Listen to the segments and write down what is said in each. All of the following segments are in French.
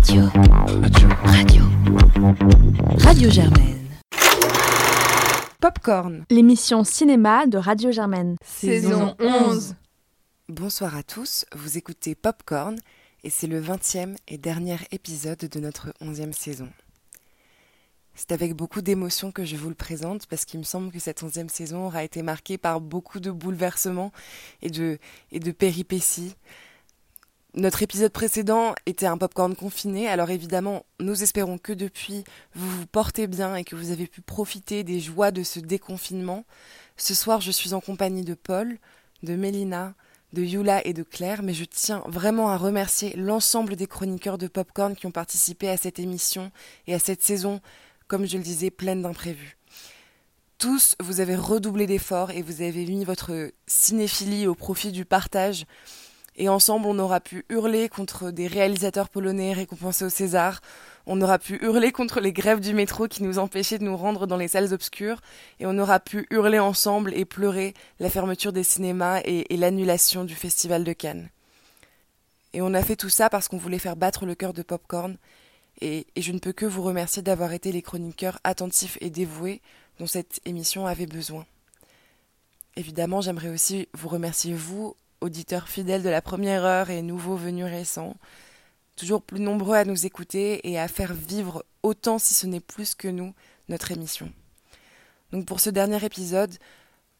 Radio. Radio. Radio. Radio Germaine. Popcorn. L'émission cinéma de Radio Germaine. Saison 11. Bonsoir à tous, vous écoutez Popcorn et c'est le 20e et dernier épisode de notre 11e saison. C'est avec beaucoup d'émotion que je vous le présente parce qu'il me semble que cette 11e saison aura été marquée par beaucoup de bouleversements et de, et de péripéties. Notre épisode précédent était un popcorn confiné, alors évidemment, nous espérons que depuis, vous vous portez bien et que vous avez pu profiter des joies de ce déconfinement. Ce soir, je suis en compagnie de Paul, de Mélina, de Yula et de Claire, mais je tiens vraiment à remercier l'ensemble des chroniqueurs de Popcorn qui ont participé à cette émission et à cette saison, comme je le disais, pleine d'imprévus. Tous, vous avez redoublé d'efforts et vous avez mis votre cinéphilie au profit du partage et ensemble, on aura pu hurler contre des réalisateurs polonais récompensés au César. On aura pu hurler contre les grèves du métro qui nous empêchaient de nous rendre dans les salles obscures. Et on aura pu hurler ensemble et pleurer la fermeture des cinémas et, l'annulation du Festival de Cannes. Et on a fait tout ça parce qu'on voulait faire battre le cœur de Popcorn. Et, et je ne peux que vous remercier d'avoir été les chroniqueurs attentifs et dévoués dont cette émission avait besoin. Évidemment, j'aimerais aussi vous remercier, vous, auditeurs fidèles de la première heure et nouveaux venus récents, toujours plus nombreux à nous écouter et à faire vivre autant, si ce n'est plus que nous, notre émission. Donc pour ce dernier épisode,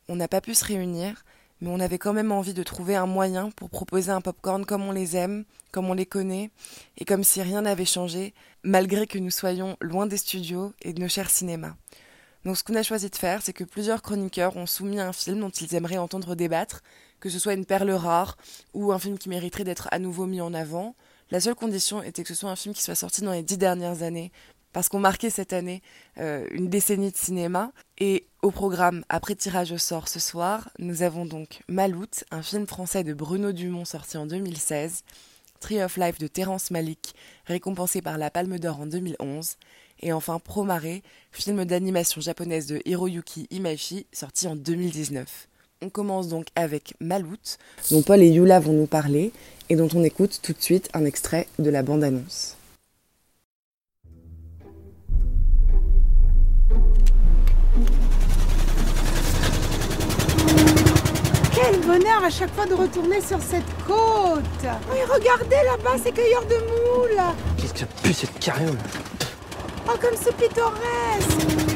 on n'a pas pu se réunir, mais on avait quand même envie de trouver un moyen pour proposer un popcorn comme on les aime, comme on les connaît, et comme si rien n'avait changé, malgré que nous soyons loin des studios et de nos chers cinémas. Donc ce qu'on a choisi de faire, c'est que plusieurs chroniqueurs ont soumis un film dont ils aimeraient entendre débattre, que ce soit une perle rare ou un film qui mériterait d'être à nouveau mis en avant. La seule condition était que ce soit un film qui soit sorti dans les dix dernières années, parce qu'on marquait cette année euh, une décennie de cinéma. Et au programme, après tirage au sort ce soir, nous avons donc Maloute, un film français de Bruno Dumont sorti en 2016, Tree of Life de Terence Malik, récompensé par la Palme d'Or en 2011, et enfin Promare, film d'animation japonaise de Hiroyuki Imaishi, sorti en 2019. On commence donc avec Maloute, dont Paul et Yula vont nous parler et dont on écoute tout de suite un extrait de la bande-annonce. Quel bonheur à chaque fois de retourner sur cette côte. Oui, regardez là-bas ces cueilleurs de moules. Qu'est-ce que ça pue cette carriole? Oh, comme c'est pittoresque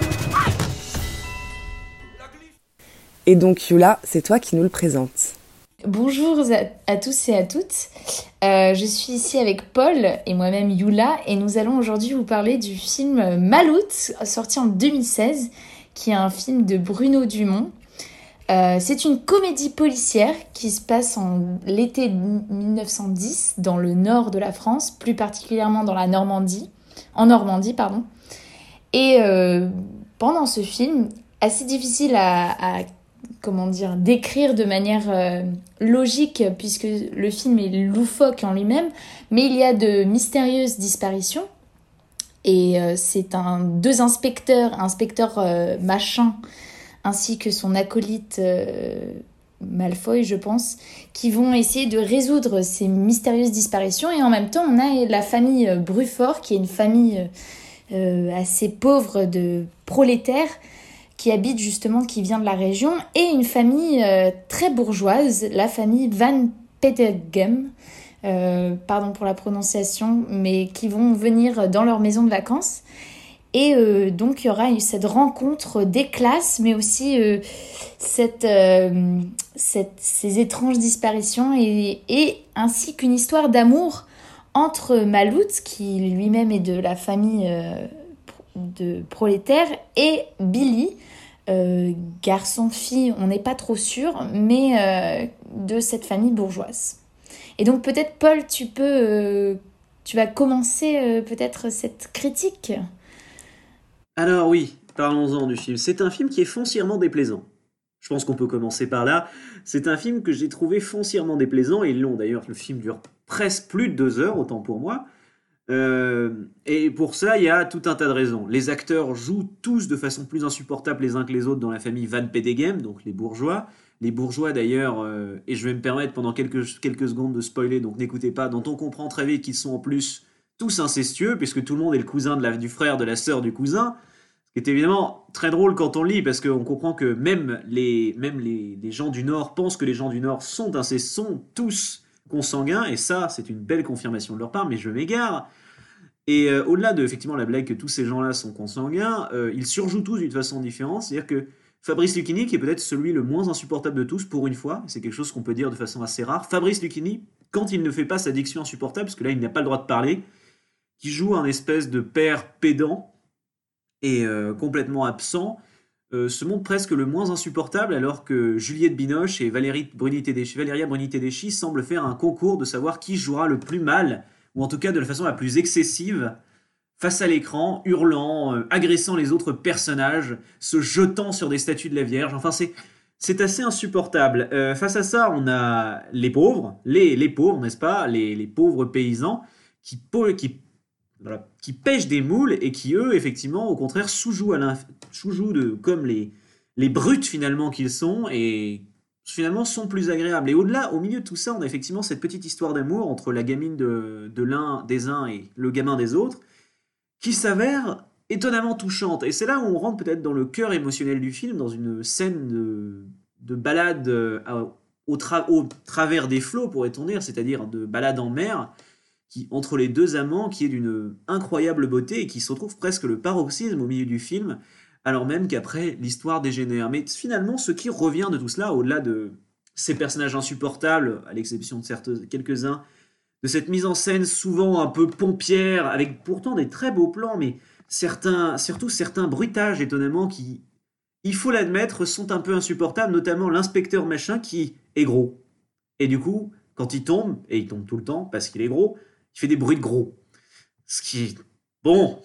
Et donc Yula, c'est toi qui nous le présente. Bonjour à, tous et à toutes. Euh, je suis ici avec Paul et moi-même Yula et nous allons aujourd'hui vous parler du film Maloute, sorti en 2016, qui est un film de Bruno Dumont. Euh, c'est une comédie policière qui se passe en l'été 1910 dans le nord de la France, plus particulièrement dans la Normandie, en Normandie pardon. Et euh, pendant ce film, assez difficile à comment dire, décrire de manière euh, logique, puisque le film est loufoque en lui-même, mais il y a de mystérieuses disparitions. Et euh, c'est un, deux inspecteurs, inspecteur euh, Machin, ainsi que son acolyte Malfoy, je pense, qui vont essayer de résoudre ces mystérieuses disparitions. Et en même temps, on a la famille Brufort, qui est une famille assez pauvre de prolétaires, qui habite justement, qui vient de la région, et une famille euh, très bourgeoise, la famille Van Petergem, euh, pardon pour la prononciation, mais qui vont venir dans leur maison de vacances. Et euh, donc il y aura cette rencontre des classes, mais aussi cette, ces étranges disparitions, et ainsi qu'une histoire d'amour entre Malout, qui lui-même est de la famille de prolétaires et Billy, euh, garçon-fille, on n'est pas trop sûr, mais euh, de cette famille bourgeoise. Et donc peut-être Paul, tu peux, euh, tu vas commencer peut-être cette critique? Alors oui, parlons-en du film. C'est un film qui est foncièrement déplaisant. Je pense qu'on peut commencer par là. C'est un film que j'ai trouvé foncièrement déplaisant et long d'ailleurs. Le film dure presque plus de deux heures, autant pour moi. Euh, et pour ça, il y a tout un tas de raisons. Les acteurs jouent tous de façon plus insupportable les uns que les autres dans la famille Van Pedegem, donc les bourgeois. Les bourgeois d'ailleurs, euh, et je vais me permettre pendant quelques, quelques secondes de spoiler, donc n'écoutez pas, dont on comprend très vite qu'ils sont en plus tous incestueux, puisque tout le monde est le cousin de la, du frère, de la sœur du cousin. Ce qui est évidemment très drôle quand on lit, parce qu'on comprend que même, les, même les, les, gens du Nord pensent que les gens du Nord sont, sont tous consanguins, et ça, c'est une belle confirmation de leur part, mais je m'égare. Et euh, au-delà de effectivement la blague que tous ces gens-là sont consanguins, euh, ils surjouent tous d'une façon différente. C'est-à-dire que Fabrice Lucchini, qui est peut-être celui le moins insupportable de tous pour une fois, c'est quelque chose qu'on peut dire de façon assez rare. Fabrice Lucchini, quand il ne fait pas sa diction insupportable, parce que là il n'a pas le droit de parler, qui joue un espèce de père pédant et euh, complètement absent, se montre presque le moins insupportable, alors que Juliette Binoche et Valérie Valéria Bruni-Tedeschi semblent faire un concours de savoir qui jouera le plus mal ou en tout cas de la façon la plus excessive, face à l'écran, hurlant, euh, agressant les autres personnages, se jetant sur des statues de la Vierge. Enfin, c'est, c'est assez insupportable. Euh, face à ça, on a les pauvres, les, les pauvres, n'est-ce pas les, les, pauvres paysans qui, qui, qui pêchent des moules et qui, eux, effectivement, au contraire, sous-jouent, de, comme les, les brutes finalement qu'ils sont et finalement sont plus agréables. Et au-delà, au milieu de tout ça, on a effectivement cette petite histoire d'amour entre la gamine de, l'un des uns et le gamin des autres, qui s'avère étonnamment touchante. Et c'est là où on rentre peut-être dans le cœur émotionnel du film, dans une scène de, de balade euh, au, au, travers des flots, pourrait-on dire, c'est-à-dire de balade en mer, entre les deux amants, qui est d'une incroyable beauté et qui se retrouve presque le paroxysme au milieu du film, alors même qu'après, l'histoire dégénère. Mais finalement, ce qui revient de tout cela, au-delà de ces personnages insupportables, à l'exception de quelques-uns, de cette mise en scène souvent un peu pompière, avec pourtant des très beaux plans, mais certains, surtout certains bruitages étonnamment qui, il faut l'admettre, sont un peu insupportables, notamment l'inspecteur machin qui est gros. Et du coup, quand il tombe, et il tombe tout le temps parce qu'il est gros, il fait des bruits de gros. Ce qui, bon,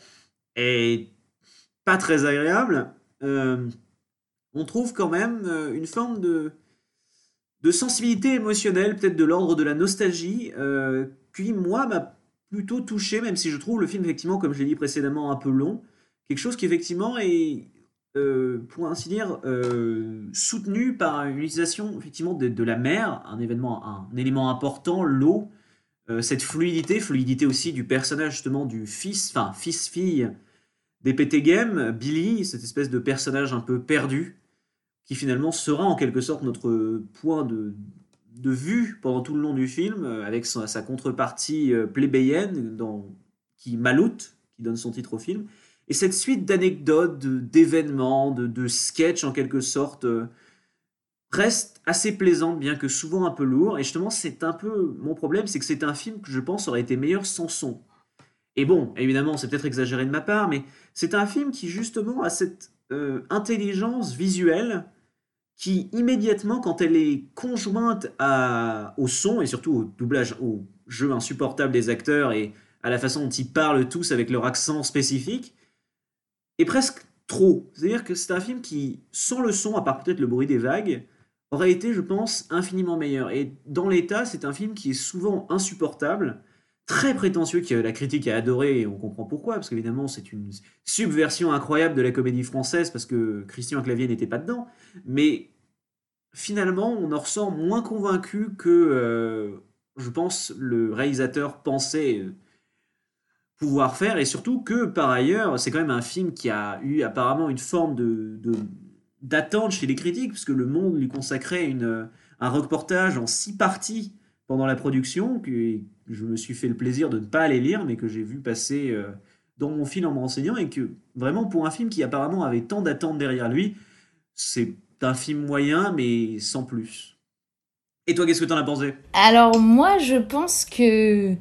est pas très agréable, euh, on trouve quand même euh, une forme de, de sensibilité émotionnelle, peut-être de l'ordre de la nostalgie, euh, qui, moi, m'a plutôt touché, même si je trouve le film, effectivement, comme je l'ai dit précédemment, un peu long. Quelque chose qui, effectivement, est, pour ainsi dire, soutenu par une utilisation, effectivement, de, de, la mer, un événement, un, élément important, l'eau, cette fluidité, fluidité aussi du personnage, justement, du fils, enfin, fils-fille, des PT Billy, cette espèce de personnage un peu perdu, qui finalement sera en quelque sorte notre point de, de vue pendant tout le long du film, euh, avec sa, contrepartie euh, plébéienne, dans, qui maloute, qui donne son titre au film. Et cette suite d'anecdotes, d'événements, de, de sketchs en quelque sorte, euh, reste assez plaisante, bien que souvent un peu lourd. Et justement, c'est un peu mon problème, c'est que c'est un film que je pense aurait été meilleur sans son. Et bon, évidemment, c'est peut-être exagéré de ma part, mais c'est un film qui justement a cette euh, intelligence visuelle qui immédiatement, quand elle est conjointe au son et surtout au doublage, au jeu insupportable des acteurs et à la façon dont ils parlent tous avec leur accent spécifique, est presque trop. C'est-à-dire que c'est un film qui, sans le son, à part peut-être le bruit des vagues, aurait été, je pense, infiniment meilleur. Et dans l'état, c'est un film qui est souvent insupportable très prétentieux que la critique a adoré et on comprend pourquoi, parce qu'évidemment c'est une subversion incroyable de la comédie française parce que Christian Clavier n'était pas dedans, mais finalement on en ressort moins convaincu que euh, je pense le réalisateur pensait euh, pouvoir faire et surtout que par ailleurs c'est quand même un film qui a eu apparemment une forme de, d'attente chez les critiques puisque Le Monde lui consacrait une, un reportage en six parties pendant la production, que je me suis fait le plaisir de ne pas aller lire, mais que j'ai vu passer euh, dans mon film en me renseignant, et que vraiment pour un film qui apparemment avait tant d'attentes derrière lui, c'est un film moyen, mais sans plus. Et toi, qu'est-ce que tu en as pensé? Alors moi, je pense que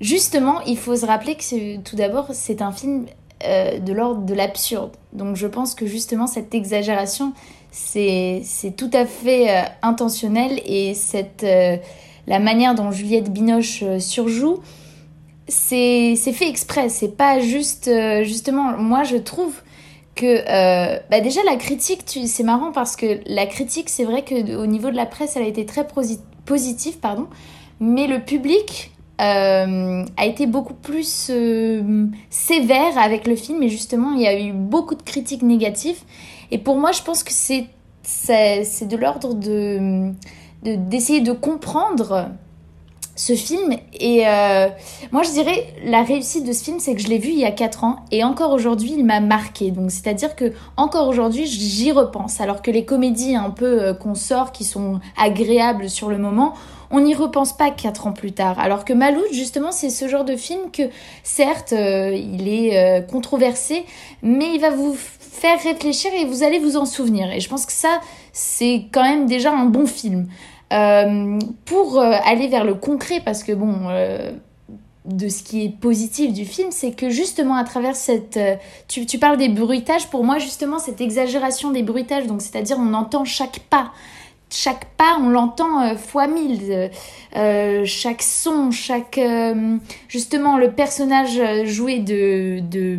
justement, il faut se rappeler que tout d'abord, c'est un film euh, de l'ordre de l'absurde. Donc je pense que justement, cette exagération, c'est tout à fait euh, intentionnel, et cette la manière dont Juliette Binoche euh, surjoue, c'est fait exprès. C'est pas juste. Euh, justement, moi, je trouve que. Euh, bah déjà, la critique, c'est marrant parce que la critique, c'est vrai qu'au niveau de la presse, elle a été très positive, pardon. Mais le public a été beaucoup plus sévère avec le film et justement il y a eu beaucoup de critiques négatives et pour moi je pense que c'est de l'ordre de d'essayer de, comprendre ce film. Et euh, moi, je dirais, la réussite de ce film, c'est que je l'ai vu il y a 4 ans et encore aujourd'hui, il m'a marqué. Donc, c'est-à-dire que encore aujourd'hui, j'y repense. Alors que les comédies un peu euh, qu'on sort, qui sont agréables sur le moment, on n'y repense pas 4 ans plus tard. Alors que Malout, justement, c'est ce genre de film que, certes, euh, il est controversé, mais il va vous faire réfléchir et vous allez vous en souvenir. Et je pense que ça, c'est quand même déjà un bon film. Euh, pour euh, aller vers le concret, parce que bon, euh, de ce qui est positif du film, c'est que justement à travers cette... Tu, tu, parles des bruitages, pour moi justement cette exagération des bruitages, donc c'est-à-dire on entend chaque pas. Chaque pas, on l'entend fois mille. chaque son, chaque... justement, le personnage joué de... de,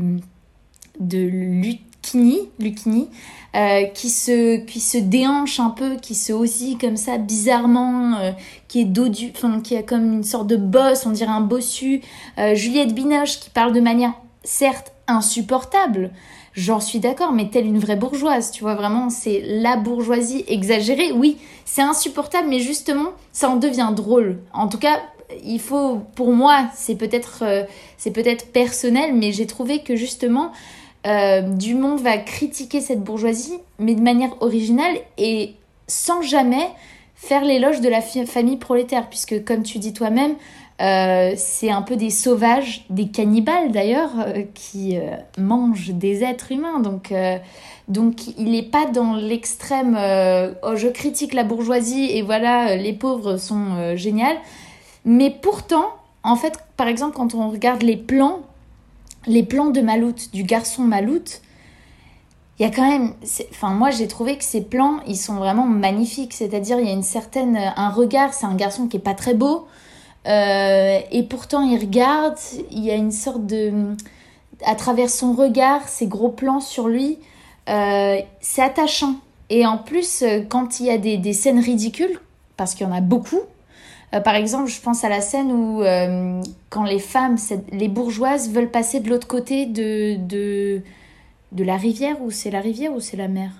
de Lucini, Lucini euh, qui, se, qui se déhanche un peu, qui se oscille comme ça bizarrement, euh, qui est dodu, enfin qui a comme une sorte de boss, on dirait un bossu. Euh, Juliette Binoche qui parle de manière certes insupportable, j'en suis d'accord, mais telle une vraie bourgeoise, tu vois, vraiment, c'est la bourgeoisie exagérée. Oui, c'est insupportable, mais justement, ça en devient drôle. En tout cas, il faut, pour moi, c'est peut-être, c'est peut-être personnel, mais j'ai trouvé que justement, euh, Dumont va critiquer cette bourgeoisie, mais de manière originale et sans jamais faire l'éloge de la famille prolétaire, puisque comme tu dis toi-même, euh, c'est un peu des sauvages, des cannibales d'ailleurs, euh, qui mangent des êtres humains. Donc, donc il n'est pas dans l'extrême oh, je critique la bourgeoisie et voilà, les pauvres sont géniaux. Mais pourtant, en fait, par exemple, quand on regarde les plans les plans de Malout, du garçon Malout, il y a quand même. Enfin, moi, j'ai trouvé que ces plans, ils sont vraiment magnifiques. C'est-à-dire, il y a une certaine. Un regard, c'est un garçon qui est pas très beau. Euh, et pourtant, il regarde. Il y a une sorte de. À travers son regard, ces gros plans sur lui, euh, c'est attachant. Et en plus, quand il y a des, des scènes ridicules, parce qu'il y en a beaucoup, euh, par exemple, je pense à la scène où euh, quand les femmes, les bourgeoises veulent passer de l'autre côté de, de, de la rivière, ou c'est la rivière ou c'est la mer?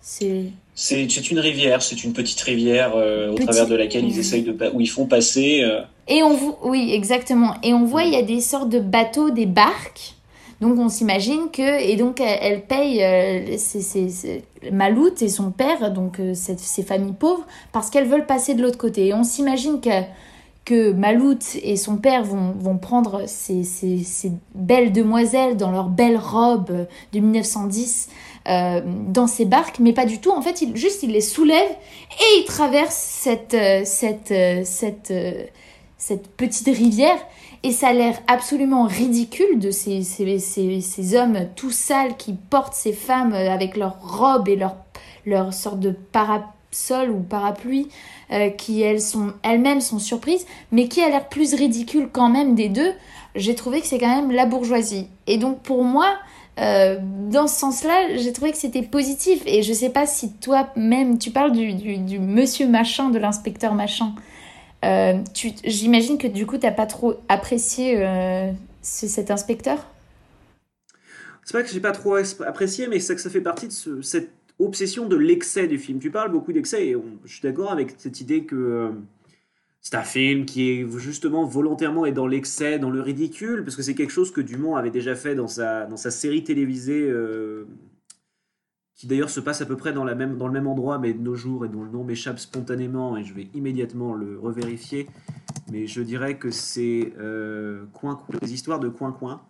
C'est c'est une rivière, c'est une petite rivière euh, au travers de laquelle ils essayent de où ils font passer. Et on oui exactement. Et on voit il y a des sortes de bateaux, des barques donc on s'imagine que et donc elle, paye euh, Maloute et son père, donc euh, ces familles pauvres, parce qu'elles veulent passer de l'autre côté. Et on s'imagine que que Maloute et son père vont, vont prendre ces, ces, ces, belles demoiselles dans leurs belles robes de 1910 euh, dans ces barques, mais pas du tout. En fait, il, juste il les soulève et il traverse cette, cette, cette, cette petite rivière et ça a l'air absolument ridicule de ces, ces, ces, ces, hommes tout sales qui portent ces femmes avec leurs robes et leur, leur sorte de parasol ou parapluie, euh, qui elles sont elles-mêmes sont surprises, mais qui a l'air plus ridicule quand même des deux. J'ai trouvé que c'est quand même la bourgeoisie. Et donc pour moi, euh, dans ce sens-là, j'ai trouvé que c'était positif. Et je sais pas si toi-même, tu parles du, monsieur machin, de l'inspecteur machin. Euh, j'imagine que du coup, tu n'as pas trop apprécié euh, cet inspecteur? C'est pas que j'ai pas trop apprécié, mais c'est que ça fait partie de cette obsession de l'excès du film. Tu parles beaucoup d'excès et je suis d'accord avec cette idée que c'est un film qui est justement volontairement et dans l'excès, dans le ridicule, parce que c'est quelque chose que Dumont avait déjà fait dans sa, dans sa série télévisée qui d'ailleurs se passe à peu près dans, la même, dans le même endroit, mais de nos jours, et dont le nom m'échappe spontanément, et je vais immédiatement le revérifier. Mais je dirais que c'est euh, Coin, les histoires de Coin Coin.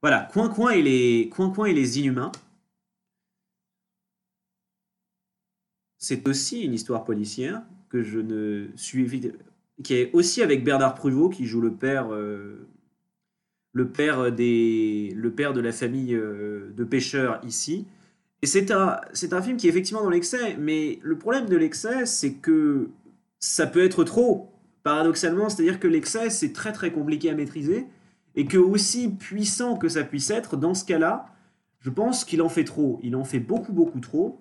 Voilà, Coin Coin et les, Coin Coin et les Inhumains. C'est aussi une histoire policière que je ne suis qui est aussi avec Bernard Pruvot qui joue le père euh, le père des le père de la famille euh, de pêcheurs ici. Et c'est un, c'est un film qui est effectivement dans l'excès, mais le problème de l'excès, c'est que ça peut être trop, paradoxalement, c'est-à-dire que l'excès, c'est très très compliqué à maîtriser, et que aussi puissant que ça puisse être, dans ce cas-là, je pense qu'il en fait trop, il en fait beaucoup beaucoup trop,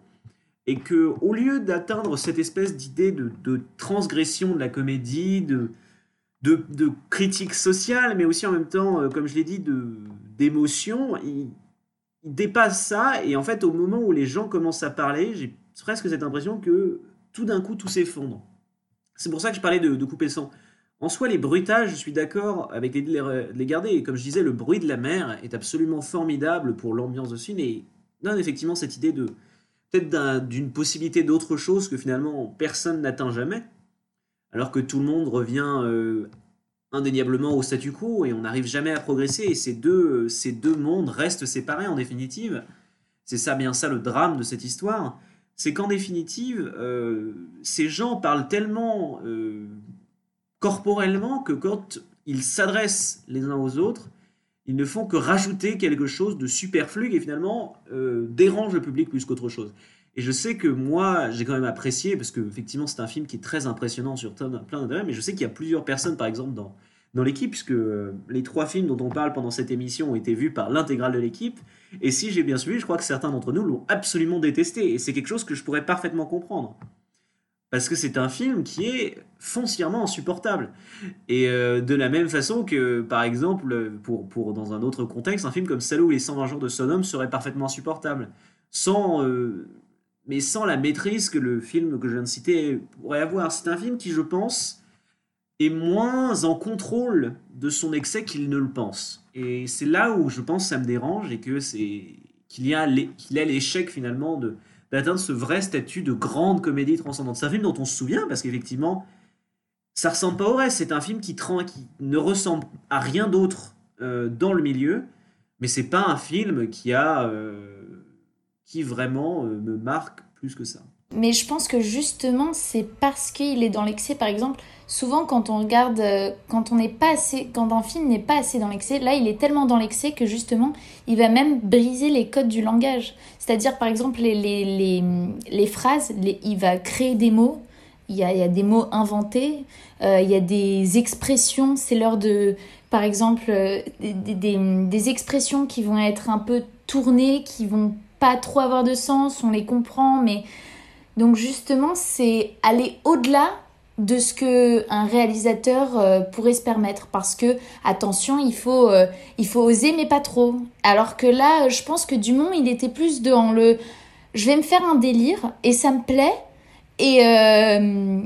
et que au lieu d'atteindre cette espèce d'idée de, de, transgression de la comédie, de, de, de, critique sociale, mais aussi en même temps, euh, comme je l'ai dit, de, d'émotion, il, dépasse ça, et en fait, au moment où les gens commencent à parler, j'ai presque cette impression que tout d'un coup, tout s'effondre. C'est pour ça que je parlais de, couper le sang. En soi, les bruitages, je suis d'accord avec les, les, garder. Et comme je disais, le bruit de la mer est absolument formidable pour l'ambiance de film et donne effectivement cette idée de peut-être d'une possibilité d'autre chose que finalement personne n'atteint jamais, alors que tout le monde revient euh, indéniablement au statu quo et on n'arrive jamais à progresser et ces deux, ces deux mondes restent séparés en définitive. C'est ça bien ça le drame de cette histoire, c'est qu'en définitive, euh, ces gens parlent tellement euh, corporellement que quand ils s'adressent les uns aux autres, ils ne font que rajouter quelque chose de superflu et finalement euh, dérange le public plus qu'autre chose. Et je sais que moi, j'ai quand même apprécié, parce que effectivement c'est un film qui est très impressionnant sur plein d'intérêts, mais je sais qu'il y a plusieurs personnes, par exemple, dans, dans l'équipe, puisque euh, les trois films dont on parle pendant cette émission ont été vus par l'intégrale de l'équipe, et si j'ai bien suivi, je crois que certains d'entre nous l'ont absolument détesté, et c'est quelque chose que je pourrais parfaitement comprendre parce que c'est un film qui est foncièrement insupportable. Et euh, de la même façon que, par exemple, pour, pour, dans un autre contexte, un film comme Salou ou les 120 jours de Sodome serait parfaitement insupportable. Sans, euh, mais sans la maîtrise que le film que je viens de citer pourrait avoir. C'est un film qui, je pense, est moins en contrôle de son excès qu'il ne le pense. Et c'est là où je pense que ça me dérange et qu'il y a l'échec finalement de d'atteindre ce vrai statut de grande comédie transcendante. C'est un film dont on se souvient parce qu'effectivement, ça ressemble pas au reste. C'est un film qui, qui ne ressemble à rien d'autre euh, dans le milieu, mais c'est pas un film qui a euh, qui vraiment euh, me marque plus que ça. Mais je pense que justement, c'est parce qu'il est dans l'excès. Par exemple, souvent quand on regarde, euh, quand on n'est pas assez, quand un film n'est pas assez dans l'excès, là, il est tellement dans l'excès que justement, il va même briser les codes du langage. C'est-à-dire, par exemple, les, les, les, les phrases, il va créer des mots. Il y a, il y a des mots inventés, euh, il y a des expressions, c'est l'heure de, par exemple, euh, des, des, des expressions qui vont être un peu tournées, qui vont pas trop avoir de sens, on les comprend, mais donc justement, c'est aller au-delà de ce que un réalisateur euh, pourrait se permettre. Parce que attention il faut euh, il faut oser mais pas trop. Alors que là je pense que Dumont il était plus dans le je vais me faire un délire et ça me plaît et euh,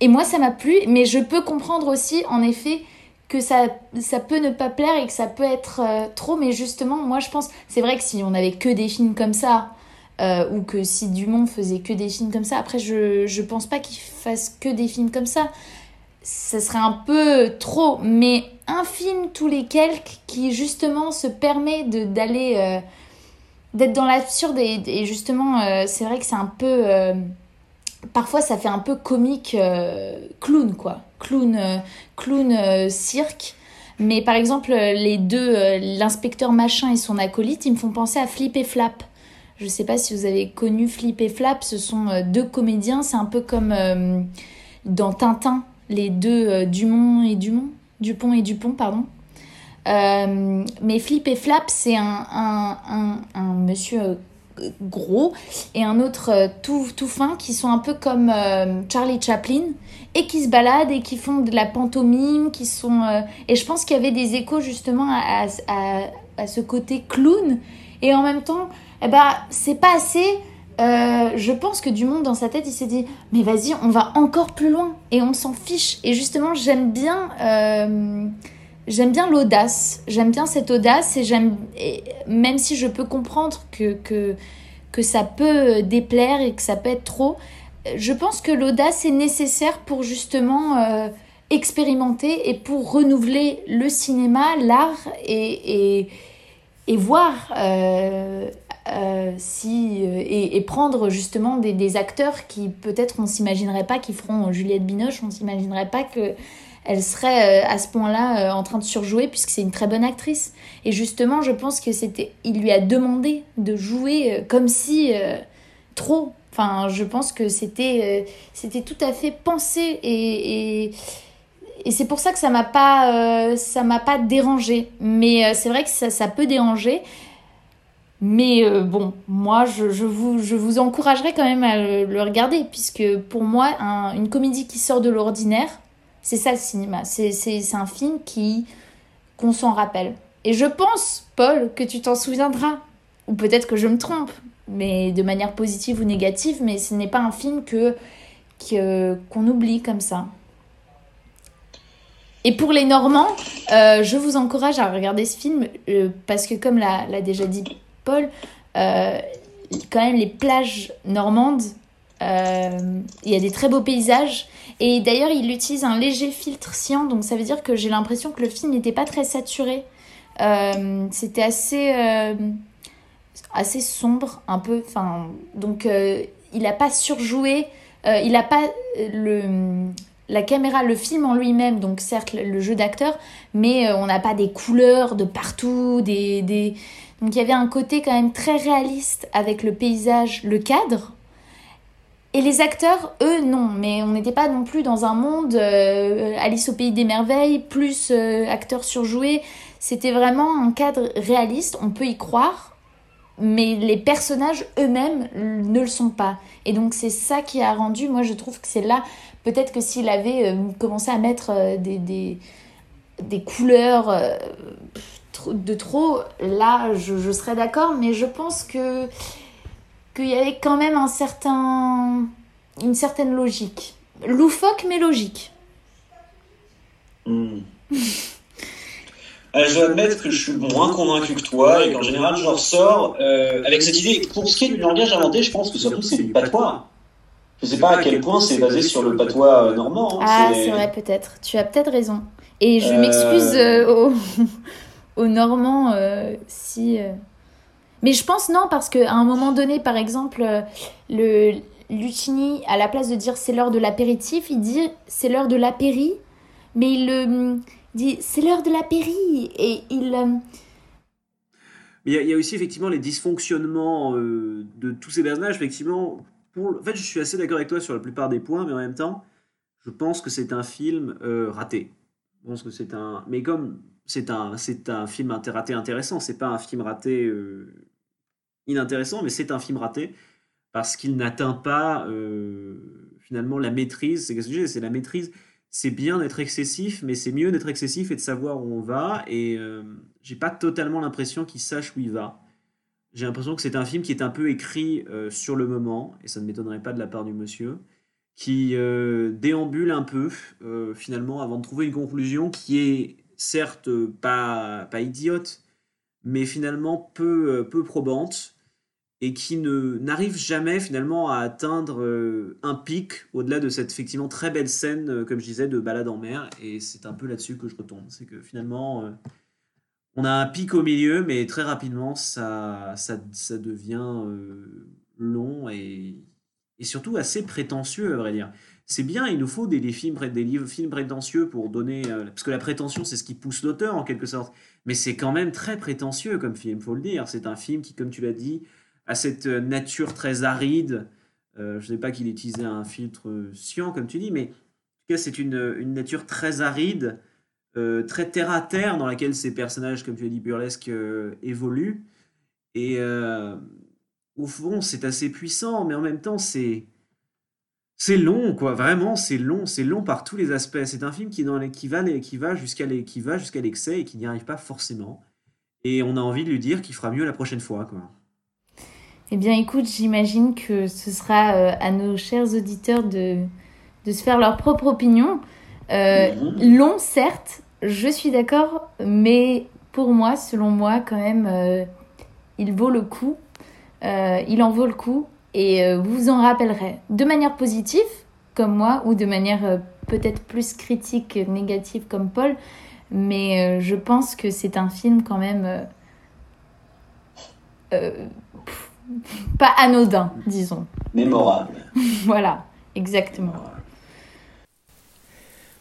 et moi ça m'a plu mais je peux comprendre aussi en effet que ça ça peut ne pas plaire et que ça peut être trop. Mais justement moi je pense c'est vrai que si on avait que des films comme ça euh, ou que si Dumont faisait que des films comme ça, après je, je pense pas qu'il fasse que des films comme ça. Ça serait un peu trop, mais un film tous les quelques qui justement se permet d'aller euh, d'être dans l'absurde et, justement euh, c'est vrai que c'est un peu parfois ça fait un peu comique clown quoi. Clown clown cirque. Mais par exemple les deux l'inspecteur machin et son acolyte ils me font penser à Flip et Flap je ne sais pas si vous avez connu Flip et Flap, ce sont euh, deux comédiens, c'est un peu comme euh, dans Tintin, les deux euh, Dumont et Dumont, Dupont et Dupont, pardon. mais Flip et Flap, c'est un, monsieur gros et un autre tout, tout fin qui sont un peu comme Charlie Chaplin et qui se baladent et qui font de la pantomime, qui sont... et je pense qu'il y avait des échos justement à, ce côté clown et en même temps eh ben, c'est pas assez. Euh, je pense que du monde dans sa tête, il s'est dit, mais vas-y, on va encore plus loin et on s'en fiche. Et justement, j'aime bien, euh, j'aime bien l'audace. J'aime bien cette audace et j'aime, même si je peux comprendre que, que, que ça peut déplaire et que ça peut être trop, je pense que l'audace est nécessaire pour justement euh, expérimenter et pour renouveler le cinéma, l'art et, et, et voir si, euh, et, prendre justement des, acteurs qui peut-être on s'imaginerait pas qui feront Juliette Binoche, on s'imaginerait pas que elle serait euh, à ce point-là en train de surjouer puisque c'est une très bonne actrice. Et justement, je pense que c'était, il lui a demandé de jouer comme si trop. Enfin, je pense que c'était, c'était tout à fait pensé et, et et c'est pour ça que ça m'a pas ça m'a pas dérangé mais c'est vrai que ça, ça peut déranger mais euh, bon, moi, je, vous, je vous encouragerais quand même à le, regarder, puisque pour moi, une comédie qui sort de l'ordinaire, c'est ça le cinéma. C'est un film qui qu'on s'en rappelle. Et je pense, Paul, que tu t'en souviendras. Ou peut-être que je me trompe, mais de manière positive ou négative, mais ce n'est pas un film que qu'on oublie comme ça. Et pour les Normands, euh, je vous encourage à regarder ce film euh, parce que, comme l'a déjà dit Euh, quand même les plages normandes, il y a des très beaux paysages. Et d'ailleurs, il utilise un léger filtre cyan, donc ça veut dire que j'ai l'impression que le film n'était pas très saturé. C'était assez, assez sombre, un peu. Enfin, donc, il n'a pas surjoué. il n'a pas le la caméra, le film en lui-même, donc certes le jeu d'acteur, mais euh, on n'a pas des couleurs de partout, des, des... donc il y avait un côté quand même très réaliste avec le paysage, le cadre. Et les acteurs, eux, non, mais on n'était pas non plus dans un monde euh, Alice au pays des merveilles, plus euh, acteurs surjoués. C'était vraiment un cadre réaliste, on peut y croire, mais les personnages eux-mêmes ne le sont pas. Et donc c'est ça qui a rendu, moi je trouve que c'est là Peut-être que s'il avait euh, commencé à mettre des, des, des couleurs de trop, là, je, je serais d'accord, mais je pense que qu'il y avait quand même un certain, une certaine logique. Loufoque, mais logique. Hmm. je dois admettre que je suis moins convaincu que toi et qu'en général, je ressors avec cette idée. Pour ce qui est du langage inventé, je pense que surtout c'est du patois. Je sais pas à quel point c'est basé sur le patois euh, normand. Hein, ah, c'est vrai, peut-être. Tu as peut-être raison. Et je m'excuse euh, aux... aux, Normands euh, si. Mais je pense non, parce qu'à un moment donné, par exemple, le Lucini, à la place de dire c'est l'heure de l'apéritif, il dit c'est l'heure de l'apéri, mais il dit c'est l'heure de l'apéri. Et il. A, il y, a aussi effectivement les dysfonctionnements de tous ces personnages. Effectivement, en fait, je suis assez d'accord avec toi sur la plupart des points, mais en même temps, je pense que c'est un film euh, raté. Je pense que c'est un. Mais comme c'est un, c'est un film raté intéressant, c'est pas un film raté euh, inintéressant, mais c'est un film raté parce qu'il n'atteint pas euh, finalement la maîtrise. C'est ce c'est la maîtrise. C'est bien d'être excessif, mais c'est mieux d'être excessif et de savoir où on va. Et j'ai pas totalement l'impression qu'il sache où il va. J'ai l'impression que c'est un film qui est un peu écrit euh, sur le moment, et ça ne m'étonnerait pas de la part du monsieur, qui euh, déambule un peu, euh, finalement, avant de trouver une conclusion qui est certes pas, pas idiote, mais finalement peu, peu probante, et qui ne n'arrive jamais finalement à atteindre un pic au-delà de cette effectivement très belle scène, comme je disais, de balade en mer, et c'est un peu là-dessus que je retombe. C'est que finalement on a un pic au milieu, mais très rapidement, ça, ça, ça devient euh, long et, et, surtout assez prétentieux, à vrai dire. C'est bien, il nous faut des, films, livres, prétentieux pour donner... Euh, parce que la prétention, c'est ce qui pousse l'auteur, en quelque sorte. Mais c'est quand même très prétentieux comme film, faut le dire. C'est un film qui, comme tu l'as dit, a cette nature très aride. Euh, je ne sais pas qu'il utilisait un filtre cyan, comme tu dis, mais en tout cas, c'est une, nature très aride euh, très terre à terre dans laquelle ces personnages, comme tu as dit, burlesques, euh, évoluent. Et euh, au fond, c'est assez puissant, mais en même temps, c'est. C'est long, quoi. Vraiment, c'est long. C'est long par tous les aspects. C'est un film qui, dans les, qui va, qui va jusqu'à l'excès et qui n'y arrive pas forcément. Et on a envie de lui dire qu'il fera mieux la prochaine fois, quoi. Eh bien, écoute, j'imagine que ce sera à nos chers auditeurs de, de se faire leur propre opinion. Mhm. Long, certes, je suis d'accord, mais pour moi, selon moi, quand même, euh, il vaut le coup. Euh, il en vaut le coup et euh, vous en rappellerez de manière positive, comme moi, ou de manière peut-être plus critique, négative, comme Paul. Mais je pense que c'est un film quand même pas anodin, disons. Mémorable. voilà, exactement.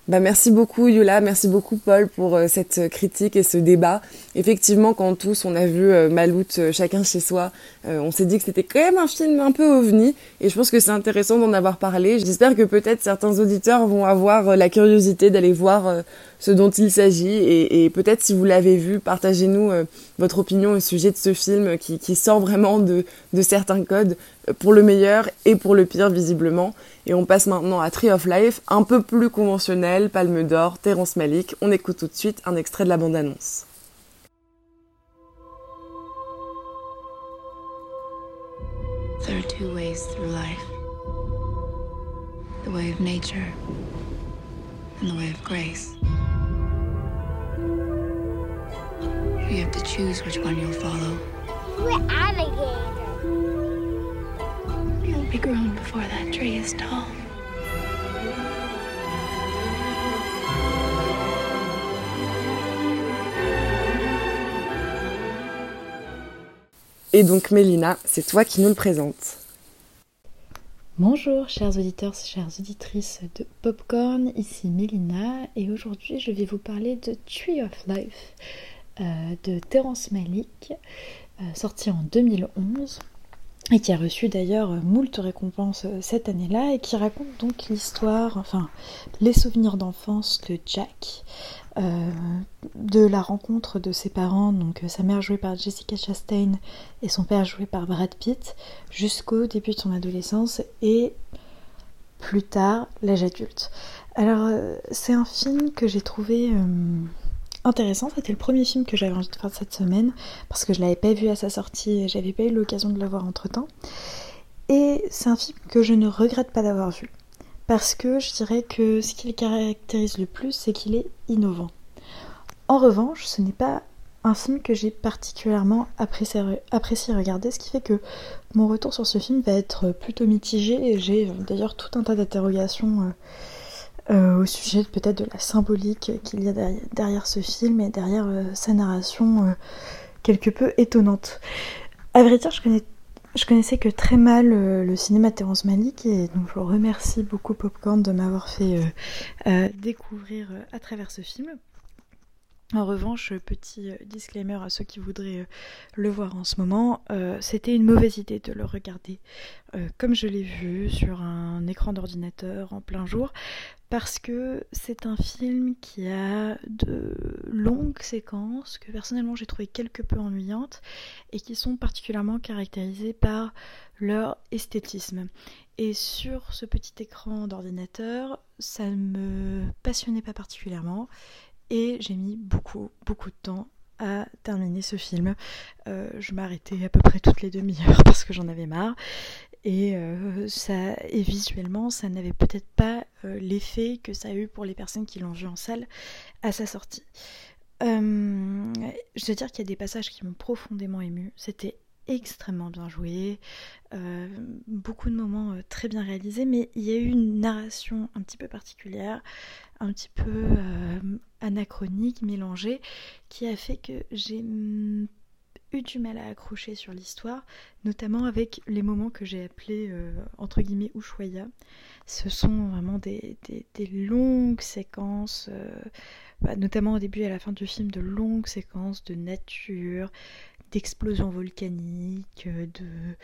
Bah merci beaucoup Yula, merci beaucoup Paul pour euh, cette critique et ce débat. Effectivement, quand tous on a vu euh, Maloute euh, chacun chez soi, on s'est dit que c'était quand même un film un peu ovni et je pense que c'est intéressant d'en avoir parlé. J'espère que peut-être certains auditeurs vont avoir la curiosité d'aller voir ce dont il s'agit et, peut-être si vous l'avez vu, partagez-nous votre opinion au sujet de ce film qui, sort vraiment de, de certains codes pour le meilleur et pour le pire visiblement. Et on passe maintenant à Tree of Life, un peu plus conventionnel, Palme d'Or, Terrence Malick. On écoute tout de suite un extrait de la bande-annonce. There are two ways through life. The way of nature in the way of grace. You have to choose which one you'll follow. We're alligator. You'll be grown before that tree is tall. Et donc Mélina, c'est toi qui nous le présentes. Bonjour chers auditeurs, chères auditrices de Popcorn, ici Mélina et aujourd'hui je vais vous parler de Tree of Life euh, de Terence Malick, euh, sorti en 2011 et qui a reçu d'ailleurs moult récompenses euh, cette année-là et qui raconte donc l'histoire, enfin les souvenirs d'enfance de Jack, de la rencontre de ses parents, donc sa mère jouée par Jessica Chastain et son père joué par Brad Pitt, jusqu'au début de son adolescence et plus tard l'âge adulte. Alors c'est un film que j'ai trouvé intéressant. C'était le premier film que j'avais envie de faire cette semaine parce que je l'avais pas vu à sa sortie et j'avais pas eu l'occasion de le voir entre temps. Et c'est un film que je ne regrette pas d'avoir vu parce que je dirais que ce qui le caractérise le plus, c'est qu'il est innovant. En revanche, ce n'est pas un film que j'ai particulièrement apprécié, regarder, ce qui fait que mon retour sur ce film va être plutôt mitigé et j'ai d'ailleurs tout un tas d'interrogations euh, euh, au sujet peut-être de la symbolique qu'il y a derrière, ce film et derrière euh, sa narration euh, quelque peu étonnante. À vrai dire, je, connais, je connaissais que très mal le cinéma de Terrence Malick et donc je remercie beaucoup Popcorn de m'avoir fait découvrir à travers ce film. En revanche, petit disclaimer à ceux qui voudraient le voir en ce moment, c'était une mauvaise idée de le regarder comme je l'ai vu sur un écran d'ordinateur en plein jour, parce que c'est un film qui a de longues séquences que personnellement j'ai trouvé quelque peu ennuyantes et qui sont particulièrement caractérisées par leur esthétisme. Et sur ce petit écran d'ordinateur, ça ne me passionnait pas particulièrement et j'ai mis beaucoup beaucoup de temps à terminer ce film. Euh, je m'arrêtais à peu près toutes les demi-heures parce que j'en avais marre et, euh, ça, et visuellement, ça n'avait peut-être pas euh, l'effet que ça a eu pour les personnes qui l'ont vu en salle à sa sortie. Je dois dire qu'il y a des passages qui m'ont profondément ému. C'était extrêmement bien joué, beaucoup de moments très bien réalisés, mais il y a eu une narration un petit peu particulière, un petit peu anachronique, mélangée, qui a fait que j'ai eu du mal à accrocher sur l'histoire, notamment avec les moments que j'ai appelés euh, entre guillemets Ushuaïa. Ce sont vraiment des, longues séquences, euh, bah, notamment au début et à la fin du film, de longues séquences de nature, d'explosions volcaniques, de,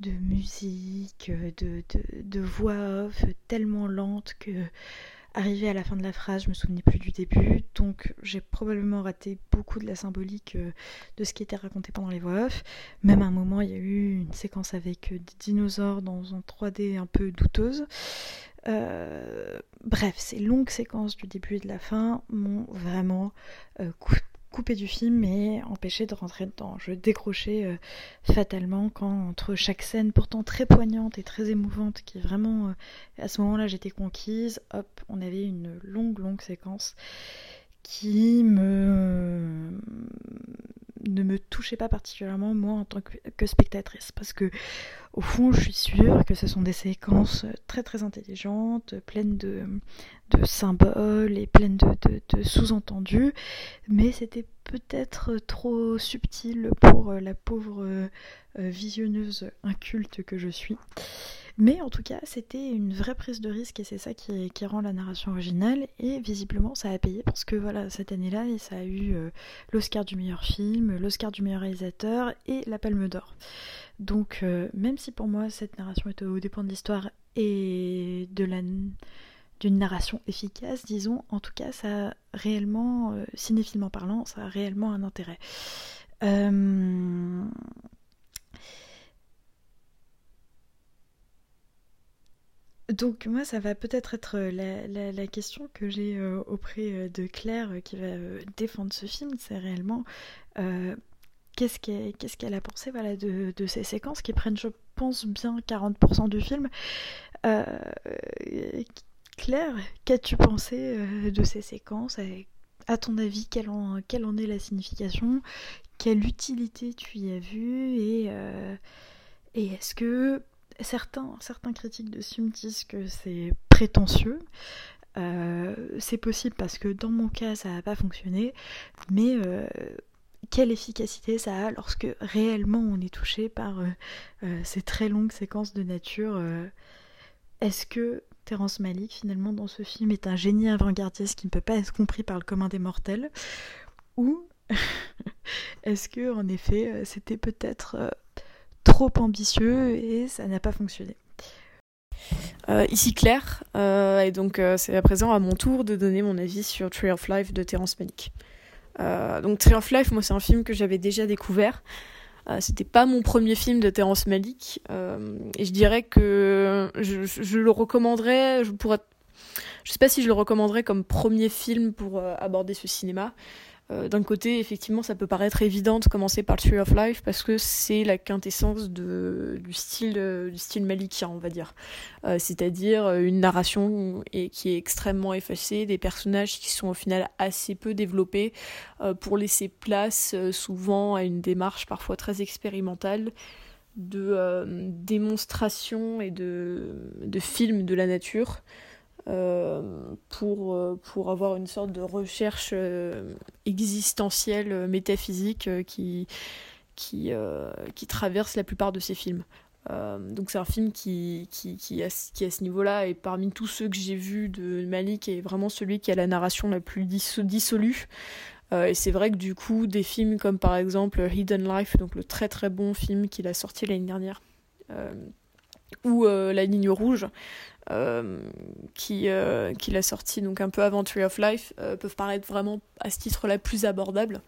de musique, de, de, de voix off tellement lentes que Arrivé à la fin de la phrase, je me souvenais plus du début, donc j'ai probablement raté beaucoup de la symbolique euh, de ce qui était raconté pendant les voix off. Même à un moment, il y a eu une séquence avec euh, des dinosaures dans un 3D un peu douteuse. Euh, bref, ces longues séquences du début et de la fin m'ont vraiment coupé du film et empêché de rentrer dedans. Je décrochais euh, fatalement quand entre chaque scène pourtant très poignante et très émouvante qui vraiment euh, à ce moment-là j'étais conquise, hop, on avait une longue longue séquence qui me ne me touchait pas particulièrement moi en tant que, spectatrice. Parce que au fond je suis sûre que ce sont des séquences très très intelligentes pleines de, symboles et pleines de, de, sous-entendus. Mais c'était peut-être trop subtil pour la pauvre euh, visionneuse inculte que je suis mais en tout cas, c'était une vraie prise de risque et c'est ça qui, rend la narration originale. Et visiblement, ça a payé parce que voilà, cette année-là, ça a eu euh, l'Oscar du meilleur film, l'Oscar du meilleur réalisateur et la Palme d'Or. Donc, euh, même si pour moi, cette narration est au dépend de l'histoire et de la d'une narration efficace, disons, en tout cas, ça a réellement, euh, cinéphilement parlant, ça a réellement un intérêt. Donc moi, ça va peut-être être euh, la, question que j'ai euh, auprès euh, de Claire qui va défendre ce film, c'est réellement qu'est-ce qu'elle a pensé voilà, de, ces séquences qui prennent, je pense, bien 40% du film. Claire, qu'as-tu pensé de ces séquences? À ton avis, quelle en, quelle en est la signification? Quelle utilité tu y as vu Et, et est-ce que certains, certains critiques de film disent que c'est prétentieux. Euh, c'est possible parce que dans mon cas ça n'a pas fonctionné, mais euh, quelle efficacité ça a lorsque réellement on est touché par euh, ces très longues séquences de nature Est-ce que Terence Malik finalement dans ce film est un génie avant-gardiste qui ne peut pas être compris par le commun des mortels? Ou est-ce que en effet c'était peut-être trop ambitieux et ça n'a pas fonctionné euh, ici Claire, euh, et donc euh, c'est à présent à mon tour de donner mon avis sur Tree of Life de Terrence Malick. donc Tree of Life, moi c'est un film que j'avais déjà découvert. C'était pas mon premier film de Terrence Malick, et je dirais que je, je, le recommanderais, je pourrais, je sais pas si je le recommanderais comme premier film pour aborder ce cinéma. Euh, d'un côté, effectivement, ça peut paraître évident de commencer par Tree of Life parce que c'est la quintessence du, style, euh, du style malikien, on va dire. Euh, c'est-à-dire une narration et, qui est extrêmement effacée, des personnages qui sont au final assez peu développés pour laisser place souvent à une démarche parfois très expérimentale de démonstration et de, de film de la nature. Euh, pour, euh, pour avoir une sorte de recherche euh, existentielle, métaphysique qui, qui, traverse la plupart de ces films. donc c'est un film qui, qui, qui, à, qui à ce niveau-là, et parmi tous ceux que j'ai vus de Malik, est vraiment celui qui a la narration la plus dissolue. et c'est vrai que du coup, des films comme par exemple Hidden Life, donc le très très bon film qu'il a sorti l'année dernière, ou La ligne rouge, euh, qui, euh, qui l'a sorti donc un peu avant Tree of Life, euh, peuvent paraître vraiment à ce titre-là plus abordables,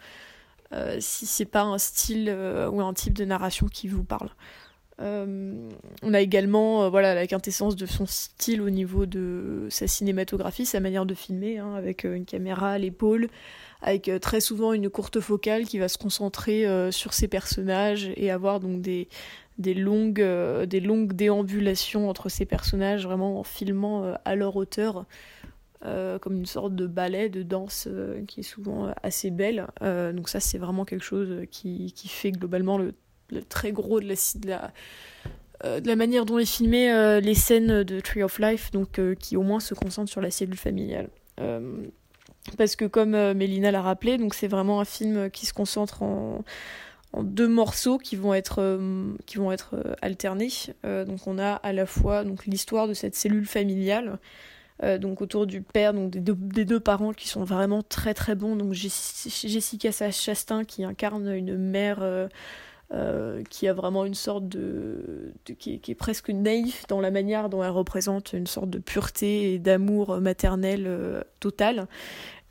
si c'est pas un style ou un type de narration qui vous parle. on a également voilà, la quintessence de son style au niveau de sa cinématographie, sa manière de filmer, hein, avec une caméra à l'épaule, avec très souvent une courte focale qui va se concentrer sur ses personnages et avoir donc des, des longues, euh, des longues déambulations entre ces personnages, vraiment en filmant euh, à leur hauteur, euh, comme une sorte de ballet, de danse qui est souvent assez belle. donc ça, c'est vraiment quelque chose qui, qui fait globalement le, très gros de la, de la, de la manière dont est filmé les scènes de Tree of Life, donc qui au moins se concentrent sur la cellule familiale. parce que comme Mélina l'a rappelé, donc c'est vraiment un film qui se concentre en en deux morceaux qui vont être, euh, qui vont être euh, alternés. Euh, donc on a à la fois donc l'histoire de cette cellule familiale, donc autour du père, donc des deux, parents qui sont vraiment très très bons. Donc Jessica Chastain qui incarne une mère qui a vraiment une sorte de, qui, est, presque naïf dans la manière dont elle représente une sorte de pureté et d'amour maternel total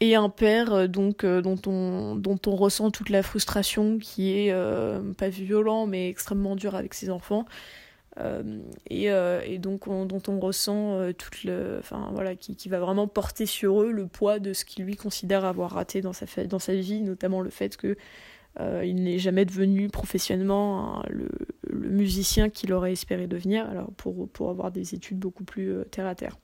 et un père euh, donc euh, dont on dont on ressent toute la frustration qui est euh, pas violent mais extrêmement dur avec ses enfants. Et, et, donc dont on ressent toute le enfin voilà qui, qui, va vraiment porter sur eux le poids de ce qu'il lui considère avoir raté dans sa dans sa vie notamment le fait que il n'est jamais devenu professionnellement le, le, musicien qu'il aurait espéré devenir alors pour pour avoir des études beaucoup plus terre à terre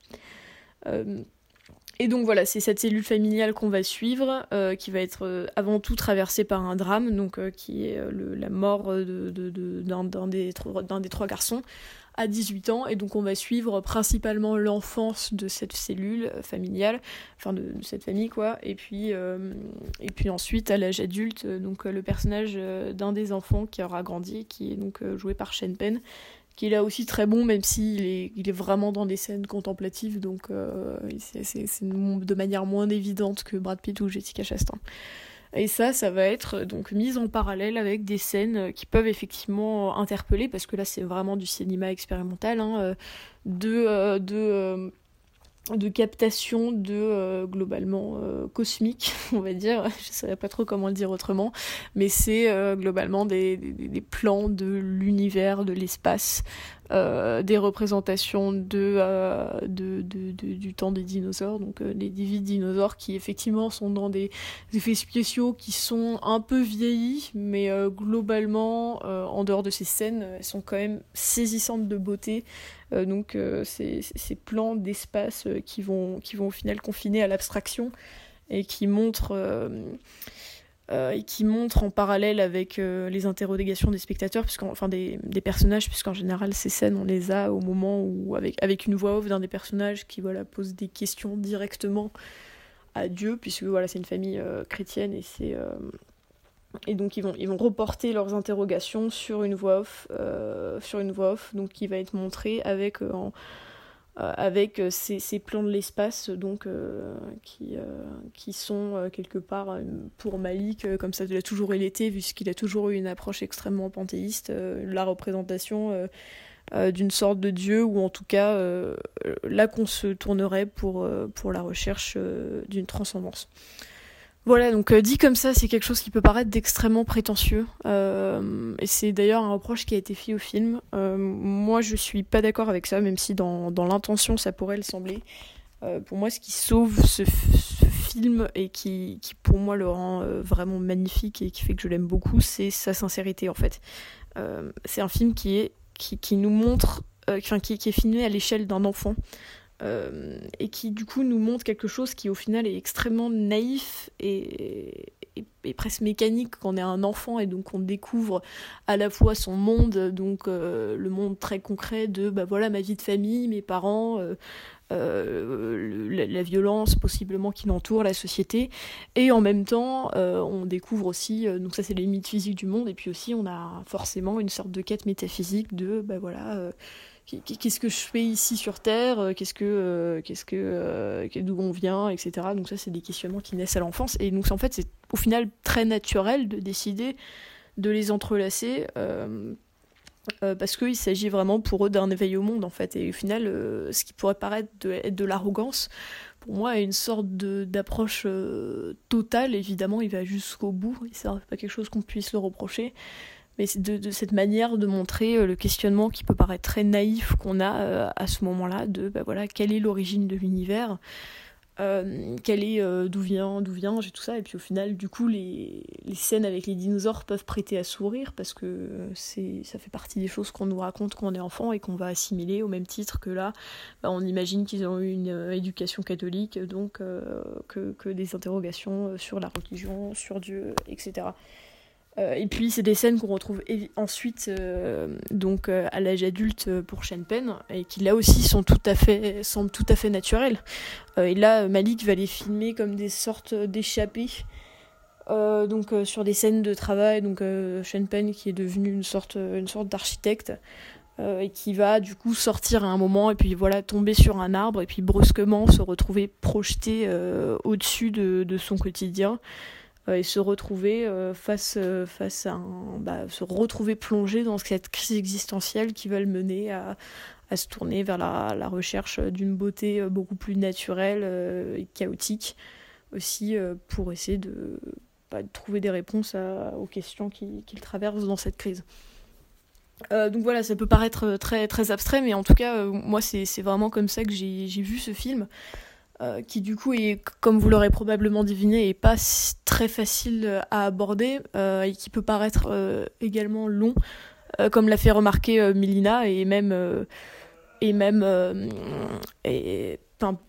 et donc voilà, c'est cette cellule familiale qu'on va suivre, euh, qui va être euh, avant tout traversée par un drame, donc euh, qui est la mort d'un de, de, des, trois garçons à 18 ans. Et donc on va suivre principalement l'enfance de cette cellule familiale, enfin de, cette famille quoi. Et puis, ensuite à l'âge adulte, donc le personnage d'un des enfants qui aura grandi, qui est donc joué par Shen Penn, qui est là aussi très bon, même s'il est, il est vraiment dans des scènes contemplatives, donc euh, c'est de manière moins évidente que Brad Pitt ou Jessica Chastain. Et ça, ça va être donc mis en parallèle avec des scènes qui peuvent effectivement interpeller, parce que là c'est vraiment du cinéma expérimental, hein, euh, de, euh, de de captation de euh, globalement euh, cosmique, on va dire, je ne savais pas trop comment le dire autrement, mais c'est euh, globalement des, des, plans de l'univers, de l'espace, des représentations de, de, du temps des dinosaures, donc des vies dinosaures qui effectivement sont dans des effets spéciaux qui sont un peu vieillis, mais globalement, en dehors de ces scènes, elles sont quand même saisissantes de beauté. Euh, donc euh, ces, plans d'espace euh, qui, vont, qui vont au final confiner à l'abstraction et qui montre euh, et qui montre en parallèle avec euh, les interrogations des spectateurs, enfin des, des personnages, puisqu'en général ces scènes on les a au moment où avec, avec une voix off d'un des personnages qui voilà pose des questions directement à Dieu, puisque voilà c'est une famille euh, chrétienne et c'est et donc ils vont ils vont reporter leurs interrogations sur une voix off sur une voix off donc qui va être montrée avec avec euh, ces, plans de l'espace donc euh, qui, sont quelque part pour Malik comme ça il a toujours été puisqu'il a toujours eu une approche extrêmement panthéiste la représentation d'une sorte de dieu ou en tout cas là qu'on se tournerait pour la recherche d'une transcendance. Voilà, donc euh, dit comme ça, c'est quelque chose qui peut paraître d'extrêmement prétentieux. Euh, et c'est d'ailleurs un reproche qui a été fait au film. Euh, moi, je suis pas d'accord avec ça, même si dans, dans l'intention, ça pourrait le sembler. pour moi, ce qui sauve ce, film et qui, qui, pour moi, le rend vraiment magnifique et qui fait que je l'aime beaucoup, c'est sa sincérité, en fait. c'est un film qui, est, qui, qui nous montre, qui, qui est filmé à l'échelle d'un enfant. Euh, et qui du coup nous montre quelque chose qui au final est extrêmement naïf et, presque mécanique quand on est un enfant et donc on découvre à la fois son monde, donc euh, le monde très concret de bah voilà ma vie de famille, mes parents, euh, la, violence possiblement qui l'entoure, la société, et en même temps on découvre aussi, donc ça c'est les limites physiques du monde, et puis aussi on a forcément une sorte de quête métaphysique de bah voilà qu'est-ce que je fais ici sur Terre, euh, qu'est-ce que, euh, qu'est-ce que, euh, d'où on vient, etc. Donc ça, c'est des questionnements qui naissent à l'enfance. Et donc en fait, c'est au final très naturel de décider de les entrelacer. parce qu'il s'agit vraiment pour eux d'un éveil au monde en fait et au final ce qui pourrait paraître de, être de l'arrogance pour moi est une sorte d'approche totale évidemment il va jusqu'au bout et c'est pas quelque chose qu'on puisse le reprocher mais c'est de, cette manière de montrer euh, le questionnement qui peut paraître très naïf qu'on a euh, à ce moment-là de bah voilà quelle est l'origine de l'univers euh, quelle est d'où vient d'où vient j'ai tout ça. Et puis au final du coup les, les, scènes avec les dinosaures peuvent prêter à sourire parce que c'est ça fait partie des choses qu'on nous raconte quand on est enfant et qu'on va assimiler au même titre que là. Bah, on imagine qu'ils ont eu une éducation catholique donc que, que des interrogations sur la religion sur Dieu etc et puis c'est des scènes qu'on retrouve ensuite euh, donc euh, à l'âge adulte pour Sean Penn et qui là aussi sont tout à fait semblent tout à fait naturelles. et là Malik va les filmer comme des sortes d'échappées. donc sur des scènes de travail, donc Penn qui est devenu une sorte, une sorte d'architecte et qui va du coup sortir à un moment et puis voilà tomber sur un arbre et puis brusquement se retrouver projeté au-dessus de, son quotidien euh, et se retrouver euh, face, euh, face à bah, se retrouver plongé dans cette crise existentielle qui va le mener à, à se tourner vers la, la recherche d'une beauté beaucoup plus naturelle et chaotique aussi pour essayer de, bah, de trouver des réponses aux questions qu'il qui traverse dans cette crise. Euh, donc voilà, ça peut paraître très, très abstrait, mais en tout cas, moi, c'est vraiment comme ça que j'ai vu ce film. Euh, qui du coup est, comme vous l'aurez probablement deviné, est pas très facile à aborder euh, et qui peut paraître euh, également long, comme l'a fait remarquer Milina et même et même et,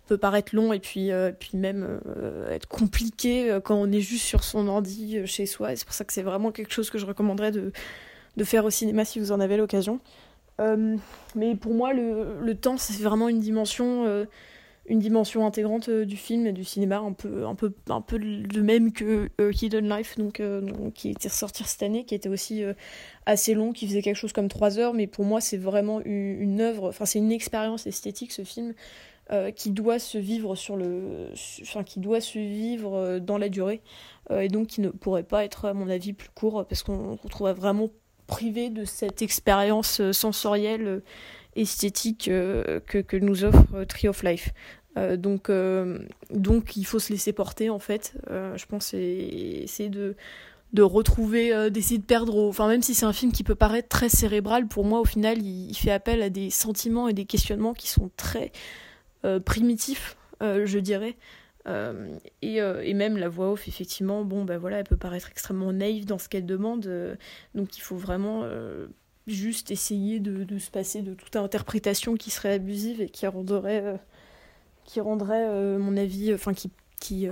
peut paraître long et puis puis même être compliqué quand on est juste sur son ordi chez soi. C'est pour ça que c'est vraiment quelque chose que je recommanderais de de faire au cinéma si vous en avez l'occasion. mais pour moi, le, le temps, c'est vraiment une dimension une dimension intégrante euh, du film et du cinéma, un peu, un peu, un peu le même que euh, Hidden Life, donc, euh, qui était ressorti cette année, qui était aussi assez long, qui faisait quelque chose comme trois heures, mais pour moi c'est vraiment une, une œuvre, enfin c'est une expérience esthétique ce film. qui doit se vivre sur le enfin qui doit se vivre dans la durée et donc qui ne pourrait pas être à mon avis plus court parce qu'on se retrouve vraiment privé de cette expérience sensorielle esthétique euh, que, que, nous offre euh, Tree of Life. Euh, donc, donc il faut se laisser porter en fait. je pense et essayer de de retrouver, d'essayer de perdre, enfin même si c'est un film qui peut paraître très cérébral, pour moi au final il, fait appel à des sentiments et des questionnements qui sont très primitifs, je dirais. et, et, même la voix off, effectivement, bon, ben voilà, elle peut paraître extrêmement naïve dans ce qu'elle demande. donc il faut vraiment juste essayer de, se passer de toute interprétation qui serait abusive et qui rendrait, euh, qui rendrait euh, mon avis, enfin qui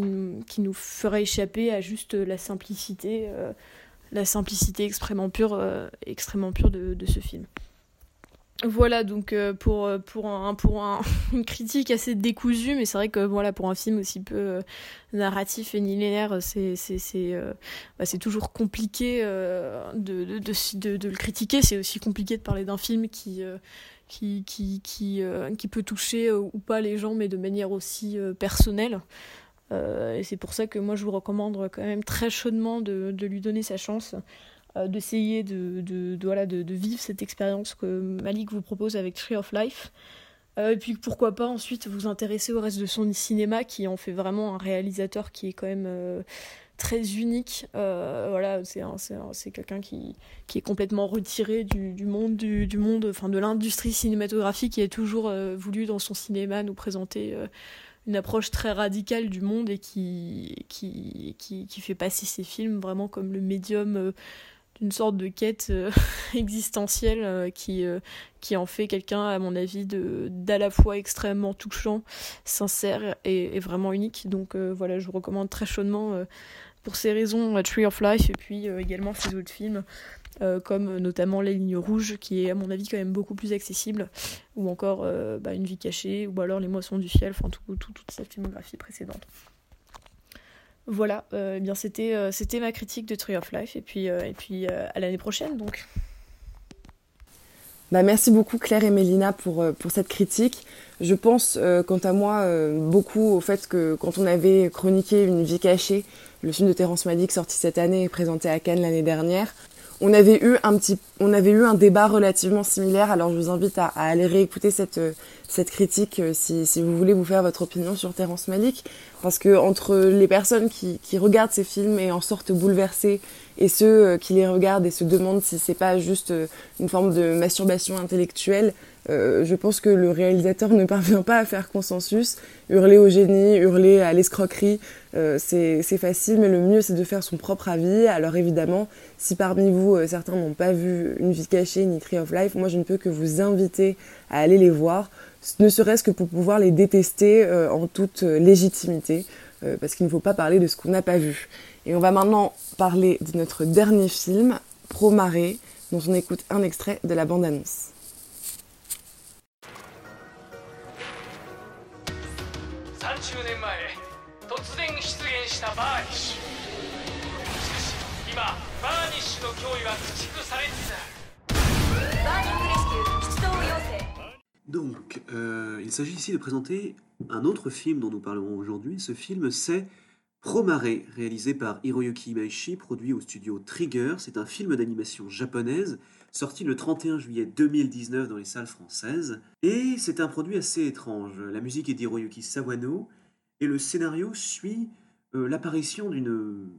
nous ferait échapper à juste la simplicité, la simplicité extrêmement pure, extrêmement pure de ce film. Voilà donc euh, pour euh, pour un une critique assez décousue mais c'est vrai que voilà pour un film aussi peu euh, narratif et linéaire c'est bah, toujours compliqué de, de, le critiquer. C'est aussi compliqué de parler d'un film qui qui qui qui, peut toucher ou pas les gens mais de manière aussi personnelle. Et c'est pour ça que moi je vous recommande quand même très chaudement de, lui donner sa chance d'essayer de, de, voilà, de, vivre cette expérience que Malik vous propose avec Tree of Life. Euh, et puis pourquoi pas ensuite vous intéresser au reste de son cinéma qui en fait vraiment un réalisateur qui est quand même euh, très unique. voilà, c'est quelqu'un qui, qui est complètement retiré du, du monde, du, monde, enfin de l'industrie cinématographique qui a toujours voulu dans son cinéma nous présenter une approche très radicale du monde et qui, qui, qui, qui fait passer ses films vraiment comme le médium une sorte de quête euh, existentielle euh, qui, euh, qui en fait quelqu'un, à mon avis, d'à la fois extrêmement touchant, sincère et, vraiment unique. Donc voilà, je vous recommande très chaudement pour ces raisons Tree of Life et puis également ses autres films. comme notamment Les Lignes Rouges, qui est à mon avis quand même beaucoup plus accessible, ou encore bah, Une vie cachée, ou alors Les Moissons du ciel, enfin tout, toute sa filmographie précédente. Voilà, euh, eh bien c'était euh, c'était ma critique de Tree of Life et puis euh, et puis à l'année prochaine donc. Bah merci beaucoup Claire et Mélina pour pour cette critique. Je pense quant à moi beaucoup au fait que quand on avait chroniqué Une vie cachée, le film de Terrence Malick sorti cette année et présenté à Cannes l'année dernière, on avait eu un petit, on avait eu un débat relativement similaire. Alors je vous invite à, aller réécouter cette cette critique si, si vous voulez vous faire votre opinion sur Terrence Malick. Parce que entre les personnes qui, qui regardent ces films et en sortent bouleversées, et ceux euh, qui les regardent et se demandent si c'est pas juste euh, une forme de masturbation intellectuelle, euh, je pense que le réalisateur ne parvient pas à faire consensus. Hurler au génie, hurler à l'escroquerie, euh, c'est facile, mais le mieux c'est de faire son propre avis. Alors évidemment, si parmi vous euh, certains n'ont pas vu Une vie cachée ni Tree of Life, moi je ne peux que vous inviter à aller les voir ne serait-ce que pour pouvoir les détester euh, en toute légitimité, parce qu'il ne faut pas parler de ce qu'on n'a pas vu. Et on va maintenant parler de notre dernier film, Pro Marée, dont on écoute un extrait de la bande-annonce. Donc, euh, il s'agit ici de présenter un autre film dont nous parlerons aujourd'hui. Ce film, c'est Promare, réalisé par Hiroyuki Imaishi, produit au studio Trigger. C'est un film d'animation japonaise, sorti le 31 juillet 2019 dans les salles françaises. Et c'est un produit assez étrange. La musique est d'Hiroyuki Sawano, et le scénario suit l'apparition d'une,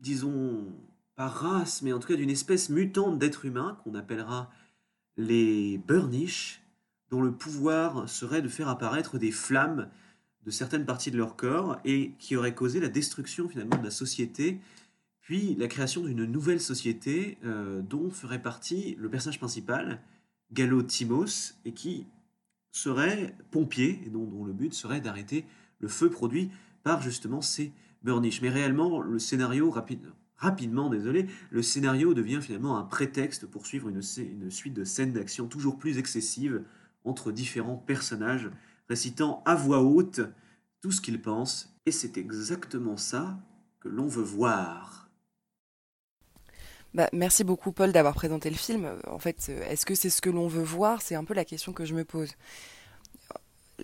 disons, pas race, mais en tout cas d'une espèce mutante d'êtres humains qu'on appellera les Burnish, dont le pouvoir serait de faire apparaître des flammes de certaines parties de leur corps et qui aurait causé la destruction finalement de la société, puis la création d'une nouvelle société euh, dont ferait partie le personnage principal, Gallo Timos, et qui serait pompier, et dont le but serait d'arrêter le feu produit par justement ces burnish. Mais réellement, le scénario, rapide, rapidement, désolé, le scénario devient finalement un prétexte pour suivre une, une suite de scènes d'action toujours plus excessives, entre différents personnages, récitant à voix haute tout ce qu'ils pensent, et c'est exactement ça que l'on veut voir. Bah, merci beaucoup Paul d'avoir présenté le film. En fait, est-ce que c'est ce que l'on veut voir? C'est un peu la question que je me pose.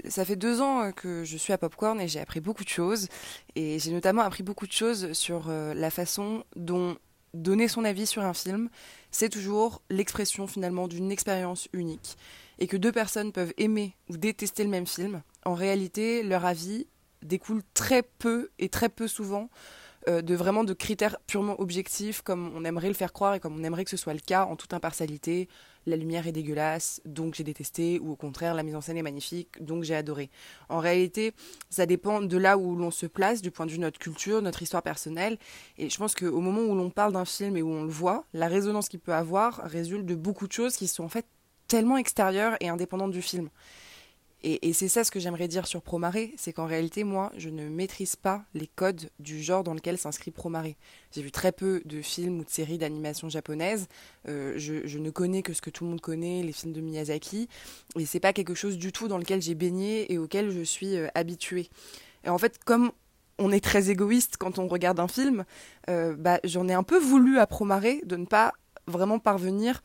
Ça fait deux ans que je suis à Popcorn et j'ai appris beaucoup de choses. Et j'ai notamment appris beaucoup de choses sur euh, la façon dont donner son avis sur un film, c'est toujours l'expression finalement d'une expérience unique et que deux personnes peuvent aimer ou détester le même film, en réalité, leur avis découle très peu et très peu souvent euh, de vraiment de critères purement objectifs comme on aimerait le faire croire et comme on aimerait que ce soit le cas en toute impartialité. La lumière est dégueulasse, donc j'ai détesté, ou au contraire, la mise en scène est magnifique, donc j'ai adoré. En réalité, ça dépend de là où l'on se place, du point de vue de notre culture, notre histoire personnelle. Et je pense qu'au moment où l'on parle d'un film et où on le voit, la résonance qu'il peut avoir résulte de beaucoup de choses qui sont en fait tellement extérieure et indépendante du film. Et, c'est ça ce que j'aimerais dire sur Promare, c'est qu'en réalité, moi, je ne maîtrise pas les codes du genre dans lequel s'inscrit Promare. J'ai vu très peu de films ou de séries d'animation japonaise. Euh, je, ne connais que ce que tout le monde connaît, les films de Miyazaki. Et c'est pas quelque chose du tout dans lequel j'ai baigné et auquel je suis euh, habituée. Et en fait, comme on est très égoïste quand on regarde un film, euh, bah, j'en ai un peu voulu à Promare de ne pas vraiment parvenir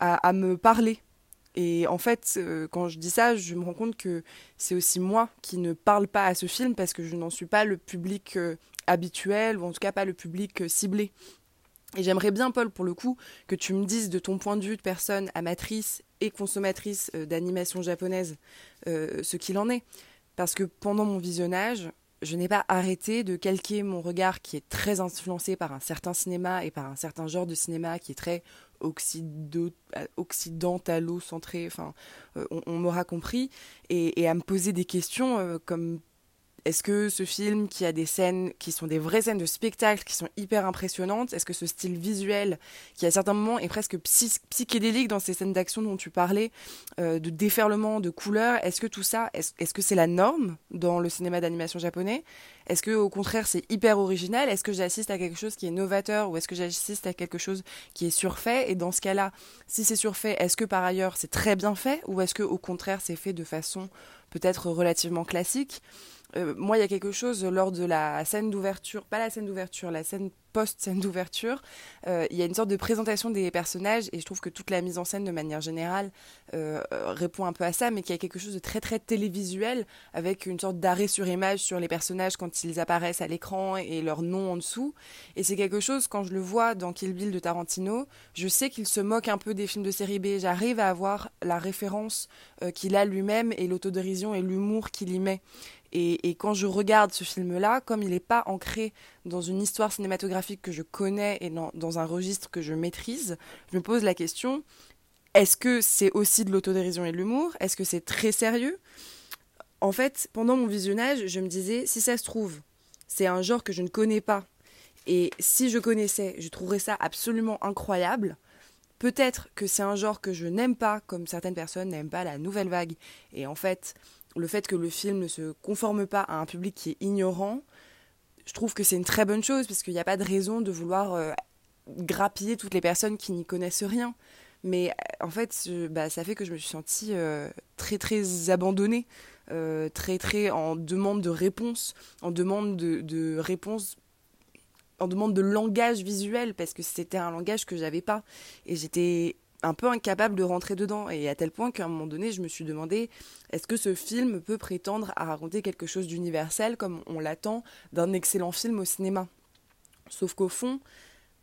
à me parler et en fait, euh, quand je dis ça, je me rends compte que c'est aussi moi qui ne parle pas à ce film parce que je n'en suis pas le public euh, habituel, ou en tout cas pas le public euh, ciblé. Et j'aimerais bien, Paul, pour le coup, que tu me dises de ton point de vue de personne amatrice et consommatrice d'animation japonaise ce qu'il en est. Parce que pendant mon visionnage, je n'ai pas arrêté de calquer mon regard qui est très influencé par un certain cinéma et par un certain genre de cinéma qui est très occidentalo-centré, enfin, euh, on, m'aura compris, et, à me poser des questions euh, comme est-ce que ce film qui a des scènes qui sont des vraies scènes de spectacle, qui sont hyper impressionnantes, est-ce que ce style visuel, qui à certains moments est presque psychédélique dans ces scènes d'action dont tu parlais, euh, de déferlement, de couleurs, est-ce que tout ça, est-ce que c'est la norme dans le cinéma d'animation japonais? Est-ce que au contraire c'est hyper original? Est-ce que j'assiste à quelque chose qui est novateur ou est-ce que j'assiste à quelque chose qui est surfait? Et dans ce cas-là, si c'est surfait, est-ce que par ailleurs c'est très bien fait? Ou est-ce que au contraire c'est fait de façon peut-être relativement classique? Euh, moi, il y a quelque chose lors de la scène d'ouverture, pas la scène d'ouverture, la scène post-scène d'ouverture, euh, il y a une sorte de présentation des personnages et je trouve que toute la mise en scène de manière générale euh, répond un peu à ça, mais qu'il y a quelque chose de très très télévisuel avec une sorte d'arrêt sur image sur les personnages quand ils apparaissent à l'écran et leur nom en dessous. Et c'est quelque chose, quand je le vois dans Kill Bill de Tarantino, je sais qu'il se moque un peu des films de série B. J'arrive à avoir la référence qu'il a lui-même et l'autodérision et l'humour qu'il y met. Et, quand je regarde ce film-là, comme il n'est pas ancré dans une histoire cinématographique que je connais et dans, un registre que je maîtrise, je me pose la question est-ce que c'est aussi de l'autodérision et de l'humour? Est-ce que c'est très sérieux? En fait, pendant mon visionnage, je me disais si ça se trouve, c'est un genre que je ne connais pas. Et si je connaissais, je trouverais ça absolument incroyable. Peut-être que c'est un genre que je n'aime pas, comme certaines personnes n'aiment pas la nouvelle vague. Et en fait, le fait que le film ne se conforme pas à un public qui est ignorant, je trouve que c'est une très bonne chose parce qu'il n'y a pas de raison de vouloir euh, grappiller toutes les personnes qui n'y connaissent rien. Mais euh, en fait, bah, ça fait que je me suis sentie euh, très très abandonnée, très très en demande de réponse, en demande de, de réponse en demande de langage visuel parce que c'était un langage que j'avais pas et j'étais un peu incapable de rentrer dedans. Et à tel point qu'à un moment donné, je me suis demandé est-ce que ce film peut prétendre à raconter quelque chose d'universel comme on l'attend d'un excellent film au cinéma? Sauf qu'au fond,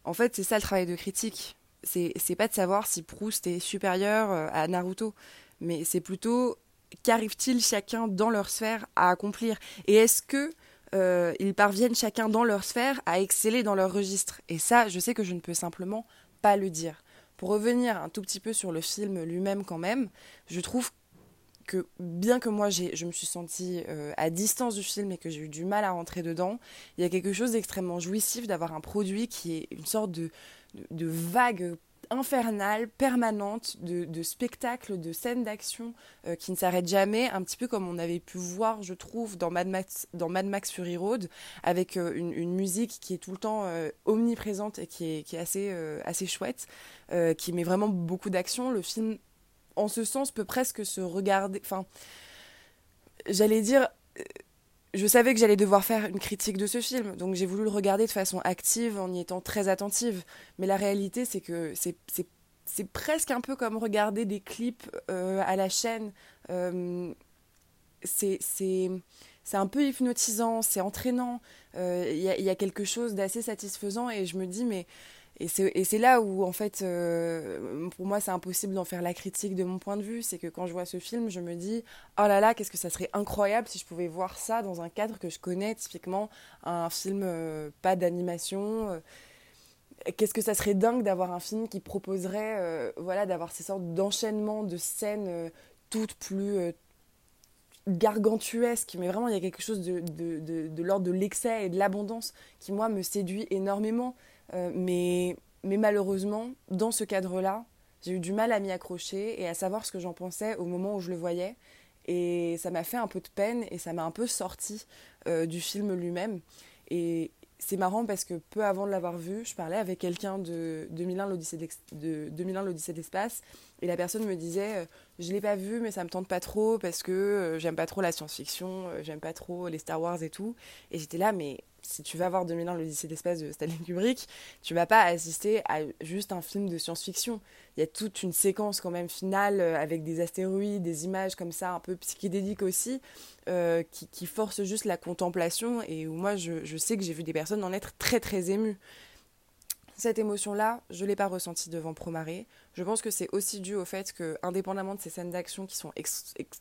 en fait, c'est ça le travail de critique. C'est, pas de savoir si Proust est supérieur euh, à Naruto, mais c'est plutôt qu'arrive-t-il chacun dans leur sphère à accomplir? Et est-ce que euh, ils parviennent chacun dans leur sphère à exceller dans leur registre? Et ça, je sais que je ne peux simplement pas le dire. Pour revenir un tout petit peu sur le film lui-même quand même, je trouve que bien que moi je me suis sentie euh, à distance du film et que j'ai eu du mal à rentrer dedans, il y a quelque chose d'extrêmement jouissif d'avoir un produit qui est une sorte de, de vague infernale, permanente, de, spectacles, de scènes d'action euh, qui ne s'arrêtent jamais, un petit peu comme on avait pu voir, je trouve, dans Mad Max, dans Mad Max Fury Road, avec euh, une, musique qui est tout le temps euh, omniprésente et qui est, qui est assez, assez chouette, qui met vraiment beaucoup d'action. Le film, en ce sens, peut presque se regarder, enfin, j'allais dire je savais que j'allais devoir faire une critique de ce film, donc j'ai voulu le regarder de façon active en y étant très attentive. Mais la réalité, c'est que c'est presque un peu comme regarder des clips euh, à la chaîne. Euh, c'est un peu hypnotisant, c'est entraînant. Euh, il y, y, a quelque chose d'assez satisfaisant et je me dis, mais et c'est là où, en fait, euh, pour moi, c'est impossible d'en faire la critique de mon point de vue. C'est que quand je vois ce film, je me dis, oh là là, qu'est-ce que ça serait incroyable si je pouvais voir ça dans un cadre que je connais, typiquement un film euh, pas d'animation. Euh. qu'est-ce que ça serait dingue d'avoir un film qui proposerait, voilà, d'avoir ces sortes d'enchaînements de scènes toutes plus gargantuesques. Mais vraiment, il y a quelque chose de, l'ordre de l'excès et de l'abondance qui, moi, me séduit énormément. Euh, mais, mais malheureusement, dans ce cadre-là, j'ai eu du mal à m'y accrocher et à savoir ce que j'en pensais au moment où je le voyais. Et ça m'a fait un peu de peine et ça m'a un peu sorti du film lui-même. Et, c'est marrant parce que peu avant de l'avoir vu, je parlais avec quelqu'un de 2001 l'Odyssée de d'espace et la personne me disait euh, je l'ai pas vu mais ça me tente pas trop parce que euh, j'aime pas trop la science-fiction, euh, j'aime pas trop les Star Wars et tout et j'étais là mais si tu vas voir 2001 l'Odyssée d'espace de Stanley Kubrick, tu vas pas assister à juste un film de science-fiction. Il y a toute une séquence quand même finale avec des astéroïdes, des images comme ça un peu psychédéliques aussi euh, qui, qui, force juste la contemplation et où moi je, je sais que j'ai vu des personnes en être très très émues. Cette émotion-là, je ne l'ai pas ressentie devant Promaré. Je pense que c'est aussi dû au fait que, indépendamment de ces scènes d'action qui sont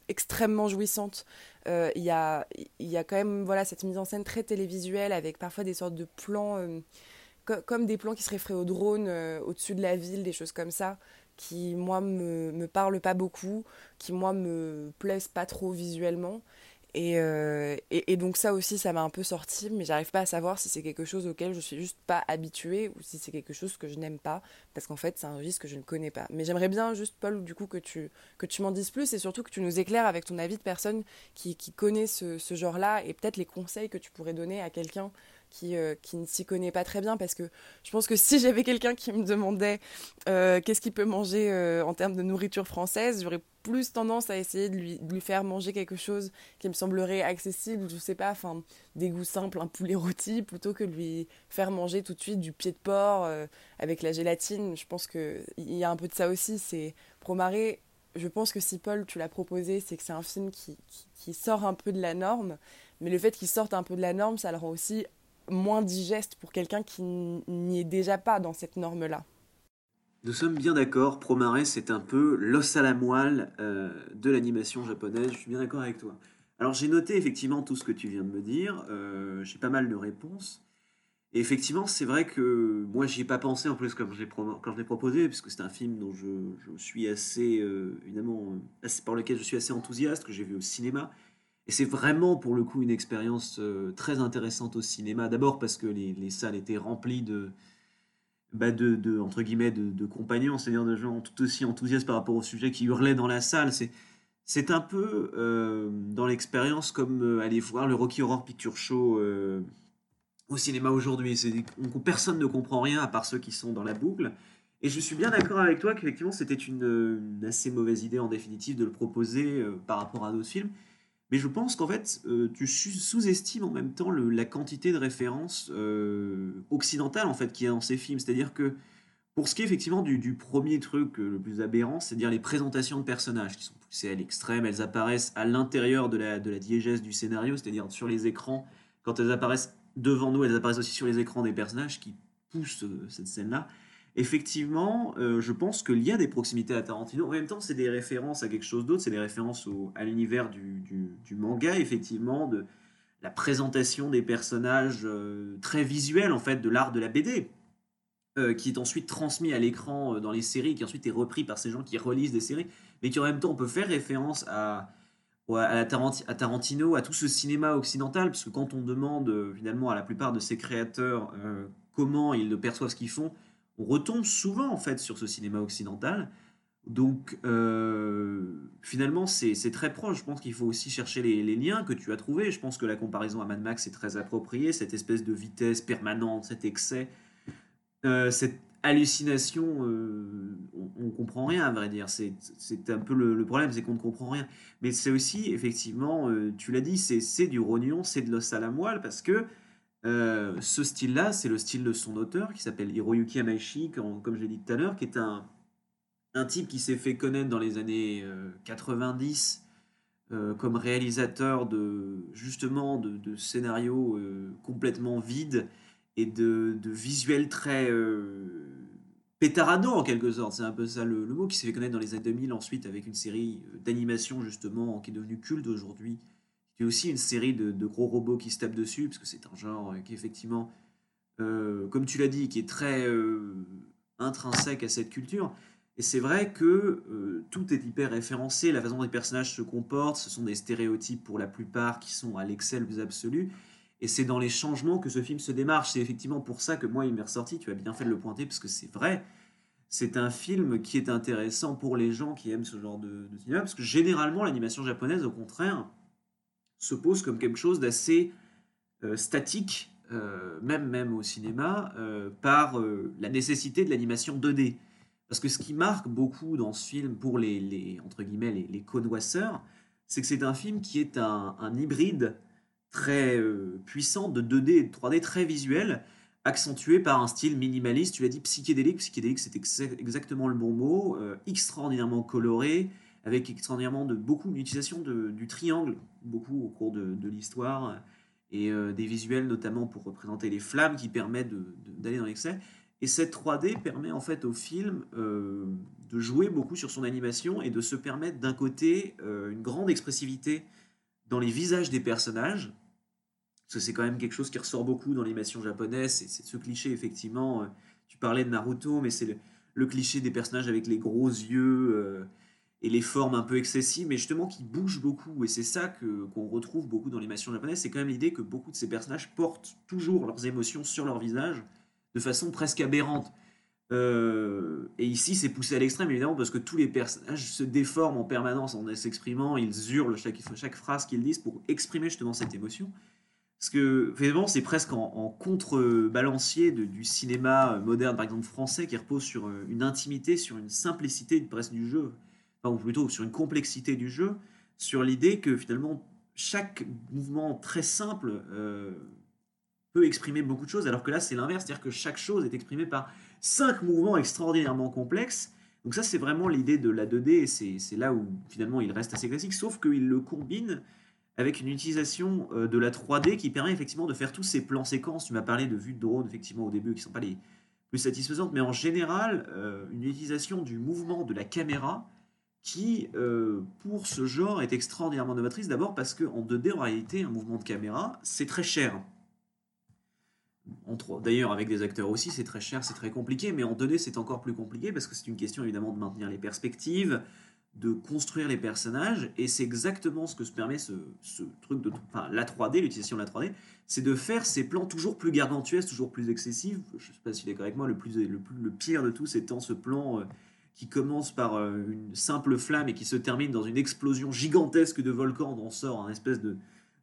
extrêmement jouissantes, euh, il y, a, quand même voilà, cette mise en scène très télévisuelle avec parfois des sortes de plans, euh, comme des plans qui seraient faits au drone au-dessus de la ville, des choses comme ça, qui moi me, me parlent pas beaucoup, qui moi me plaisent pas trop visuellement. Euh, et, donc ça aussi, ça m'a un peu sorti, mais j'arrive pas à savoir si c'est quelque chose auquel je suis juste pas habituée ou si c'est quelque chose que je n'aime pas, parce qu'en fait c'est un risque que je ne connais pas. Mais j'aimerais bien juste, Paul, du coup, que tu, que tu m'en dises plus et surtout que tu nous éclaires avec ton avis de personne qui, qui connaît ce, ce genre-là et peut-être les conseils que tu pourrais donner à quelqu'un qui, euh, qui ne s'y connaît pas très bien parce que je pense que si j'avais quelqu'un qui me demandait euh, qu'est-ce qu'il peut manger euh, en termes de nourriture française, j'aurais plus tendance à essayer de lui, de lui, faire manger quelque chose qui me semblerait accessible, je sais pas, enfin des goûts simples, un poulet rôti, plutôt que de lui faire manger tout de suite du pied de porc avec la gélatine. Je pense qu'il y a un peu de ça aussi. C'est Promaré, je pense que si Paul, tu l'as proposé, c'est que c'est un film qui, qui, qui, sort un peu de la norme, mais le fait qu'il sorte un peu de la norme, ça le rend aussi moins digeste pour quelqu'un qui n'y est déjà pas dans cette norme-là. Nous sommes bien d'accord, Promare, c'est un peu l'os à la moelle euh, de l'animation japonaise, je suis bien d'accord avec toi. Alors j'ai noté effectivement tout ce que tu viens de me dire, euh, j'ai pas mal de réponses. Et effectivement, c'est vrai que moi, j'y ai pas pensé en plus quand je l'ai proposé, puisque c'est un film dont je, suis assez, euh, évidemment, par lequel je suis assez enthousiaste, que j'ai vu au cinéma. Et c'est vraiment pour le coup une expérience euh, très intéressante au cinéma. D'abord parce que les, les, salles étaient remplies de, bah de, entre guillemets, de, compagnons, c'est-à-dire de gens tout aussi enthousiastes par rapport au sujet qui hurlaient dans la salle. C'est, c'est un peu euh, dans l'expérience comme euh, aller voir le Rocky Horror Picture Show au cinéma aujourd'hui. Personne ne comprend rien à part ceux qui sont dans la boucle. Et je suis bien d'accord avec toi qu'effectivement c'était une, assez mauvaise idée en définitive de le proposer par rapport à d'autres films. Mais je pense qu'en fait, euh, tu sous-estimes en même temps la quantité de références euh, occidentales en fait qu'il y a dans ces films. C'est-à-dire que pour ce qui est effectivement du, du premier truc euh, le plus aberrant, c'est-à-dire les présentations de personnages qui sont poussées à l'extrême, elles apparaissent à l'intérieur de la, de la diégèse du scénario, c'est-à-dire sur les écrans. Quand elles apparaissent devant nous, elles apparaissent aussi sur les écrans des personnages qui poussent cette scène-là effectivement, euh, je pense qu'il y a des proximités à Tarantino. En même temps, c'est des références à quelque chose d'autre, c'est des références à l'univers du, manga, effectivement, de la présentation des personnages euh, très visuels, en fait, de l'art de la BD, euh, qui est ensuite transmis à l'écran dans les séries, qui ensuite est repris par ces gens qui relisent des séries, mais qui en même temps, on peut faire référence à, à, Tarantino, à tout ce cinéma occidental, parce que quand on demande finalement à la plupart de ces créateurs comment ils perçoivent ce qu'ils font, on retombe souvent en fait sur ce cinéma occidental. Donc euh, finalement c'est très proche. Je pense qu'il faut aussi chercher les, liens que tu as trouvés. Je pense que la comparaison à Mad Max est très appropriée. Cette espèce de vitesse permanente, cet excès, euh, cette hallucination, euh, on, ne comprend rien à vrai dire. C'est un peu le, problème, c'est qu'on ne comprend rien. Mais c'est aussi effectivement, tu l'as dit, c'est du rognon, c'est de l'os à la moelle parce que euh, ce style-là, c'est le style de son auteur qui s'appelle Hiroyuki Amaishi, comme, je l'ai dit tout à l'heure, qui est un, un type qui s'est fait connaître dans les années 90 euh, euh, comme réalisateur de justement de, scénarios complètement vides et de, visuels très pétaradants en quelque sorte. C'est un peu ça le, le mot qui s'est fait connaître dans les années 2000 ensuite avec une série d'animation justement qui est devenue culte aujourd'hui qui est aussi une série de, gros robots qui se tapent dessus, parce que c'est un genre qui effectivement, euh, comme tu l'as dit, qui est très euh, intrinsèque à cette culture. Et c'est vrai que euh, tout est hyper référencé, la façon dont les personnages se comportent, ce sont des stéréotypes pour la plupart qui sont à l'excel plus absolu. Et c'est dans les changements que ce film se démarche. C'est effectivement pour ça que moi, il m'est ressorti. Tu as bien fait de le pointer, parce que c'est vrai. c'est un film qui est intéressant pour les gens qui aiment ce genre de cinéma, parce que généralement, l'animation japonaise, au contraire, se pose comme quelque chose d'assez euh, statique, euh, même, même au cinéma, euh, par la nécessité de l'animation 2D. Parce que ce qui marque beaucoup dans ce film pour les, les entre guillemets, les, les connoisseurs, c'est que c'est un film qui est un, un hybride très puissant de 2D et de 3D, très visuel, accentué par un style minimaliste, tu l'as dit psychédélique, psychédélique c'est ex- exactement le bon mot, extraordinairement coloré, avec extraordinairement de beaucoup d'utilisation de, du triangle, beaucoup au cours de, l'histoire, et euh, des visuels notamment pour représenter les flammes qui permettent d'aller dans l'excès. Et cette 3D permet en fait au film euh, de jouer beaucoup sur son animation et de se permettre d'un côté euh, une grande expressivité dans les visages des personnages, parce que c'est quand même quelque chose qui ressort beaucoup dans l'animation japonaise, c'est ce cliché effectivement, euh, tu parlais de Naruto, mais c'est le, cliché des personnages avec les gros yeux euh, et les formes un peu excessives, mais justement qui bougent beaucoup, et c'est ça que qu'on retrouve beaucoup dans l'animation japonaise, c'est quand même l'idée que beaucoup de ces personnages portent toujours leurs émotions sur leur visage de façon presque aberrante. Euh, et ici, c'est poussé à l'extrême, évidemment, parce que tous les personnages se déforment en permanence en s'exprimant, ils hurlent chaque, phrase qu'ils disent pour exprimer justement cette émotion. Parce que, finalement, c'est presque en, en contrebalancier du cinéma moderne, par exemple français, qui repose sur euh, une intimité, sur une simplicité presque du jeu, enfin, ou plutôt sur une complexité du jeu, sur l'idée que finalement, chaque mouvement très simple euh, peut exprimer beaucoup de choses, alors que là, c'est l'inverse, c'est-à-dire que chaque chose est exprimée par cinq mouvements extraordinairement complexes. Donc ça, c'est vraiment l'idée de la 2D, et c'est là où finalement il reste assez classique, sauf qu'il le combine avec une utilisation euh, de la 3D qui permet effectivement de faire tous ces plans séquences. Tu m'as parlé de vues de drone, effectivement, au début, qui sont pas les plus satisfaisantes, mais en général, euh, une utilisation du mouvement de la caméra qui, euh, pour ce genre, est extraordinairement novatrice. D'abord parce qu'en 2D, en réalité, un mouvement de caméra, c'est très cher. D'ailleurs, avec des acteurs aussi, c'est très cher, c'est très compliqué, mais en 2D, c'est encore plus compliqué parce que c'est une question évidemment de maintenir les perspectives, de construire les personnages, et c'est exactement ce que se permet ce, truc de. Enfin, la 3D, l'utilisation de la 3D, c'est de faire ces plans toujours plus gargantuesques, toujours plus excessifs. Je sais pas si tu es d'accord avec moi, le, plus, le, plus, le pire de tout, c'est étant ce plan. euh, qui commence par euh, une simple flamme et qui se termine dans une explosion gigantesque de volcan dont sort un espèce de,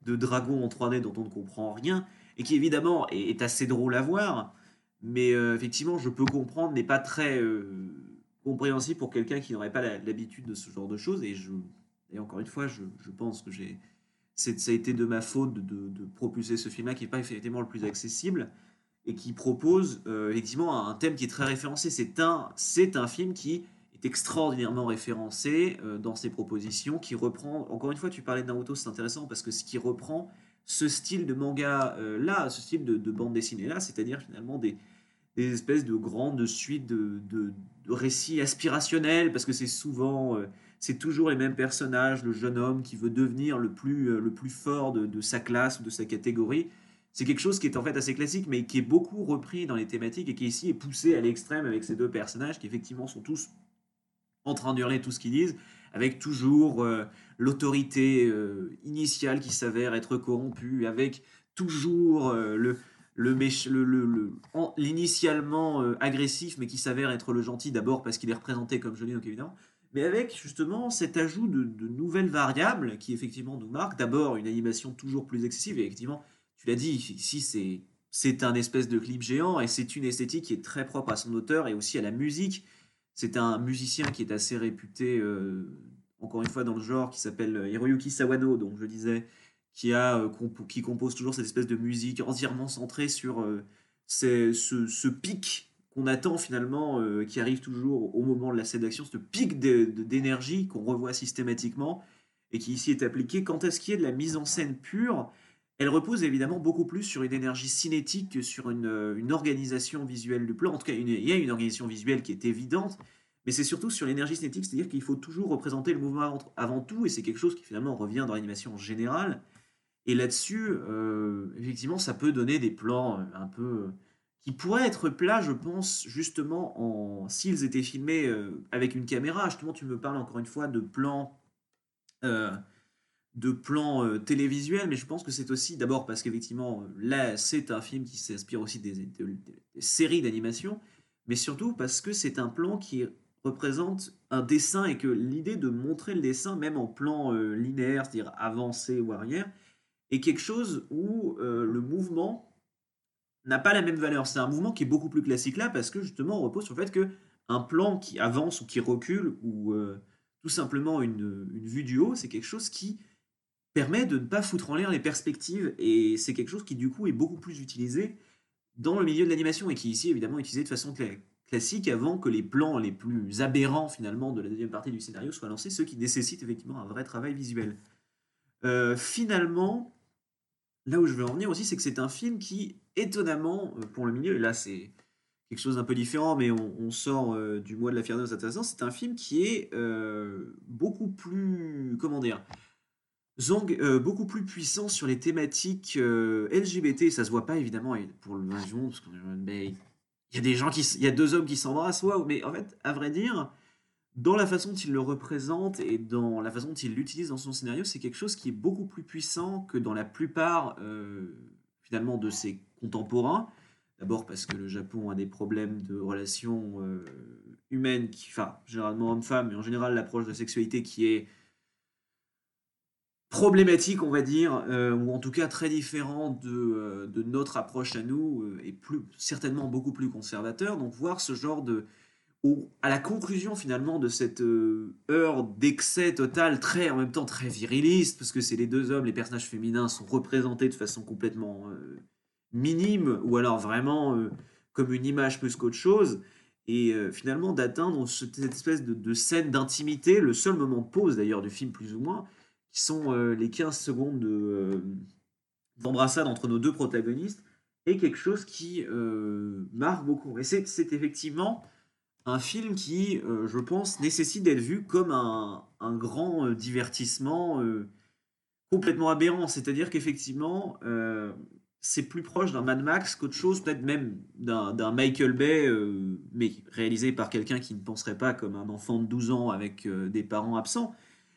de dragon en 3D dont on ne comprend rien, et qui évidemment est, assez drôle à voir, mais euh, effectivement, je peux comprendre, n'est pas très euh, compréhensible pour quelqu'un qui n'aurait pas l'habitude de ce genre de choses, et, je, et encore une fois, je, je pense que j'ai, ça a été de ma faute de- de propulser ce film-là, qui n'est pas effectivement le plus accessible, et qui propose euh, effectivement un thème qui est très référencé. C'est un, c'est un film qui est extraordinairement référencé euh, dans ses propositions, qui reprend, encore une fois, tu parlais de Naruto, c'est intéressant parce que ce qui reprend ce style de manga euh, là, ce style de, de bande dessinée là, c'est-à-dire finalement des, des espèces de grandes suites de, de- de récits aspirationnels, parce que c'est souvent, c'est toujours les mêmes personnages, le jeune homme qui veut devenir le plus, le plus fort de sa classe ou de sa catégorie. C'est quelque chose qui est en fait assez classique, mais qui est beaucoup repris dans les thématiques et qui ici est poussé à l'extrême avec ces deux personnages qui effectivement sont tous en train d'hurler tout ce qu'ils disent, avec toujours euh, l'autorité euh, initiale qui s'avère être corrompue, avec toujours euh, le, le, l'initialement agressif, mais qui s'avère être le gentil d'abord parce qu'il est représenté comme joli, donc évidemment, mais avec justement cet ajout de, de nouvelles variables qui effectivement nous marquent. D'abord une animation toujours plus excessive, et effectivement, tu l'as dit, ici c'est c'est un espèce de clip géant et c'est une esthétique qui est très propre à son auteur et aussi à la musique. C'est un musicien qui est assez réputé, euh, encore une fois dans le genre, qui s'appelle euh, Hiroyuki Sawano, donc je disais, qui, a, euh, qui compose toujours cette espèce de musique entièrement centrée sur ce, ce pic qu'on attend finalement, qui arrive toujours au moment de la scène d'action, ce pic d'énergie qu'on revoit systématiquement et qui ici est appliqué. Quant à ce qui est de la mise en scène pure, elle repose évidemment beaucoup plus sur une énergie cinétique que sur une, euh, organisation visuelle du plan. En tout cas, il y a une organisation visuelle qui est évidente, mais c'est surtout sur l'énergie cinétique, c'est-à-dire qu'il faut toujours représenter le mouvement avant, tout, et c'est quelque chose qui finalement revient dans l'animation en général. Et là-dessus, euh, effectivement, ça peut donner des plans euh, un peu qui pourraient être plats, je pense, justement, en s'ils étaient filmés avec une caméra. Justement, tu me parles encore une fois de plans de plans euh, télévisuels, mais je pense que c'est aussi d'abord parce qu'effectivement, euh, là, c'est un film qui s'inspire aussi des, séries d'animation, mais surtout parce que c'est un plan qui représente un dessin et que l'idée de montrer le dessin, même en plan euh, linéaire, c'est-à-dire avancé ou arrière, est quelque chose où euh, le mouvement n'a pas la même valeur. C'est un mouvement qui est beaucoup plus classique là parce que justement on repose sur le fait que un plan qui avance ou qui recule ou tout simplement une, une, vue du haut, c'est quelque chose qui permet de ne pas foutre en l'air les perspectives et c'est quelque chose qui du coup est beaucoup plus utilisé dans le milieu de l'animation et qui ici évidemment est utilisé de façon classique avant que les plans les plus aberrants finalement de la deuxième partie du scénario soient lancés, ceux qui nécessitent effectivement un vrai travail visuel. Euh, finalement, là où je veux en venir aussi, c'est que c'est un film qui, étonnamment, euh, pour le milieu, et là c'est quelque chose d'un peu différent, mais on, sort euh, du mois de la fierté intéressant, c'est un film qui est beaucoup plus, comment dire, Zong, beaucoup plus puissant sur les thématiques LGBT, ça se voit pas évidemment pour le monde, parce qu'on il y a des gens qui, il y a deux hommes qui s'embrassent, waouh, mais en fait, à vrai dire, dans la façon dont il le représente et dans la façon dont il l'utilise dans son scénario, c'est quelque chose qui est beaucoup plus puissant que dans la plupart euh, finalement de ses contemporains. D'abord parce que le Japon a des problèmes de relations euh, humaines, qui, enfin généralement homme-femme, mais en général l'approche de sexualité qui est problématique, on va dire, euh, ou en tout cas très différent de, de notre approche à nous, et plus certainement beaucoup plus conservateur. Donc voir ce genre de à la conclusion finalement de cette euh, heure d'excès total, très en même temps très viriliste, parce que c'est les deux hommes, les personnages féminins sont représentés de façon complètement euh, minime, ou alors vraiment euh, comme une image plus qu'autre chose, et finalement d'atteindre cette espèce de, scène d'intimité, le seul moment de pause d'ailleurs du film plus ou moins, qui sont les 15 secondes d'embrassade entre nos deux protagonistes, est quelque chose qui marque beaucoup. Et c'est effectivement un film qui, euh, je pense, nécessite d'être vu comme un, grand euh, divertissement euh, complètement aberrant. C'est-à-dire qu'effectivement, c'est plus proche d'un Mad Max qu'autre chose, peut-être même d'un Michael Bay, mais réalisé par quelqu'un qui ne penserait pas comme un enfant de 12 ans avec des parents absents.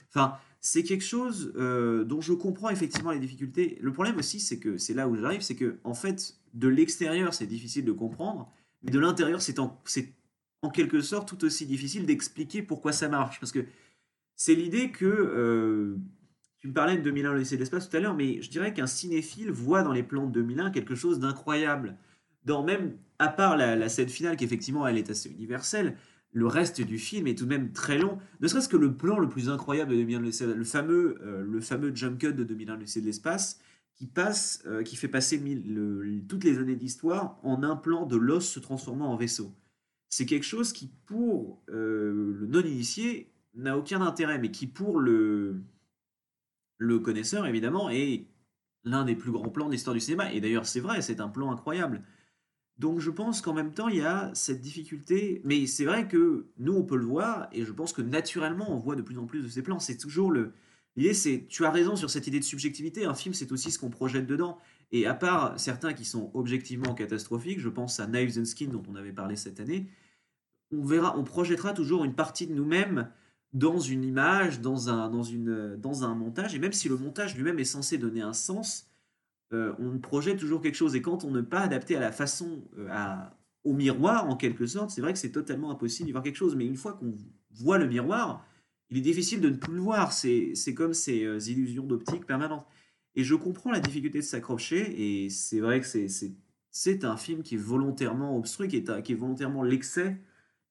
Enfin, c'est quelque chose dont je comprends effectivement les difficultés. Le problème aussi, c'est que c'est là où j'arrive, c'est que en fait, de l'extérieur, c'est difficile de comprendre, mais de l'intérieur, c'est en quelque sorte tout aussi difficile d'expliquer pourquoi ça marche. Parce que c'est l'idée que. Euh, tu me parlais de 2001, le lycée de l'espace tout à l'heure, mais je dirais qu'un cinéphile voit dans les plans de 2001 quelque chose d'incroyable. Dans même, à part la, scène finale, qui effectivement elle est assez universelle, le reste du film est tout de même très long. Ne serait-ce que le plan le plus incroyable de 2001, le, fameux, euh, le fameux jump cut de 2001, le lycée de l'espace, qui passe, euh, qui fait passer toutes les années d'histoire en un plan de l'os se transformant en vaisseau c'est quelque chose qui, pour euh, le non-initié, n'a aucun intérêt, mais qui, pour le, le connaisseur, évidemment, est l'un des plus grands plans de l'histoire du cinéma. Et d'ailleurs, c'est vrai, c'est un plan incroyable. Donc je pense qu'en même temps, il y a cette difficulté. Mais c'est vrai que nous, on peut le voir, et je pense que naturellement, on voit de plus en plus de ces plans. C'est toujours le, L'idée, c'est, tu as raison sur cette idée de subjectivité. Un film, c'est aussi ce qu'on projette dedans. Et à part certains qui sont objectivement catastrophiques, je pense à Knives and Skin dont on avait parlé cette année, on verra, on projettera toujours une partie de nous-mêmes dans une image, dans un, dans, une, dans un montage. Et même si le montage lui-même est censé donner un sens, euh, on projette toujours quelque chose. Et quand on n'est pas adapté à la façon, euh, à, au miroir en quelque sorte, c'est vrai que c'est totalement impossible d'y voir quelque chose. Mais une fois qu'on voit le miroir, il est difficile de ne plus le voir. C'est comme ces euh, illusions d'optique permanentes. Et je comprends la difficulté de s'accrocher. Et c'est vrai que c'est un film qui est volontairement obstrué, qui est, qui est volontairement l'excès,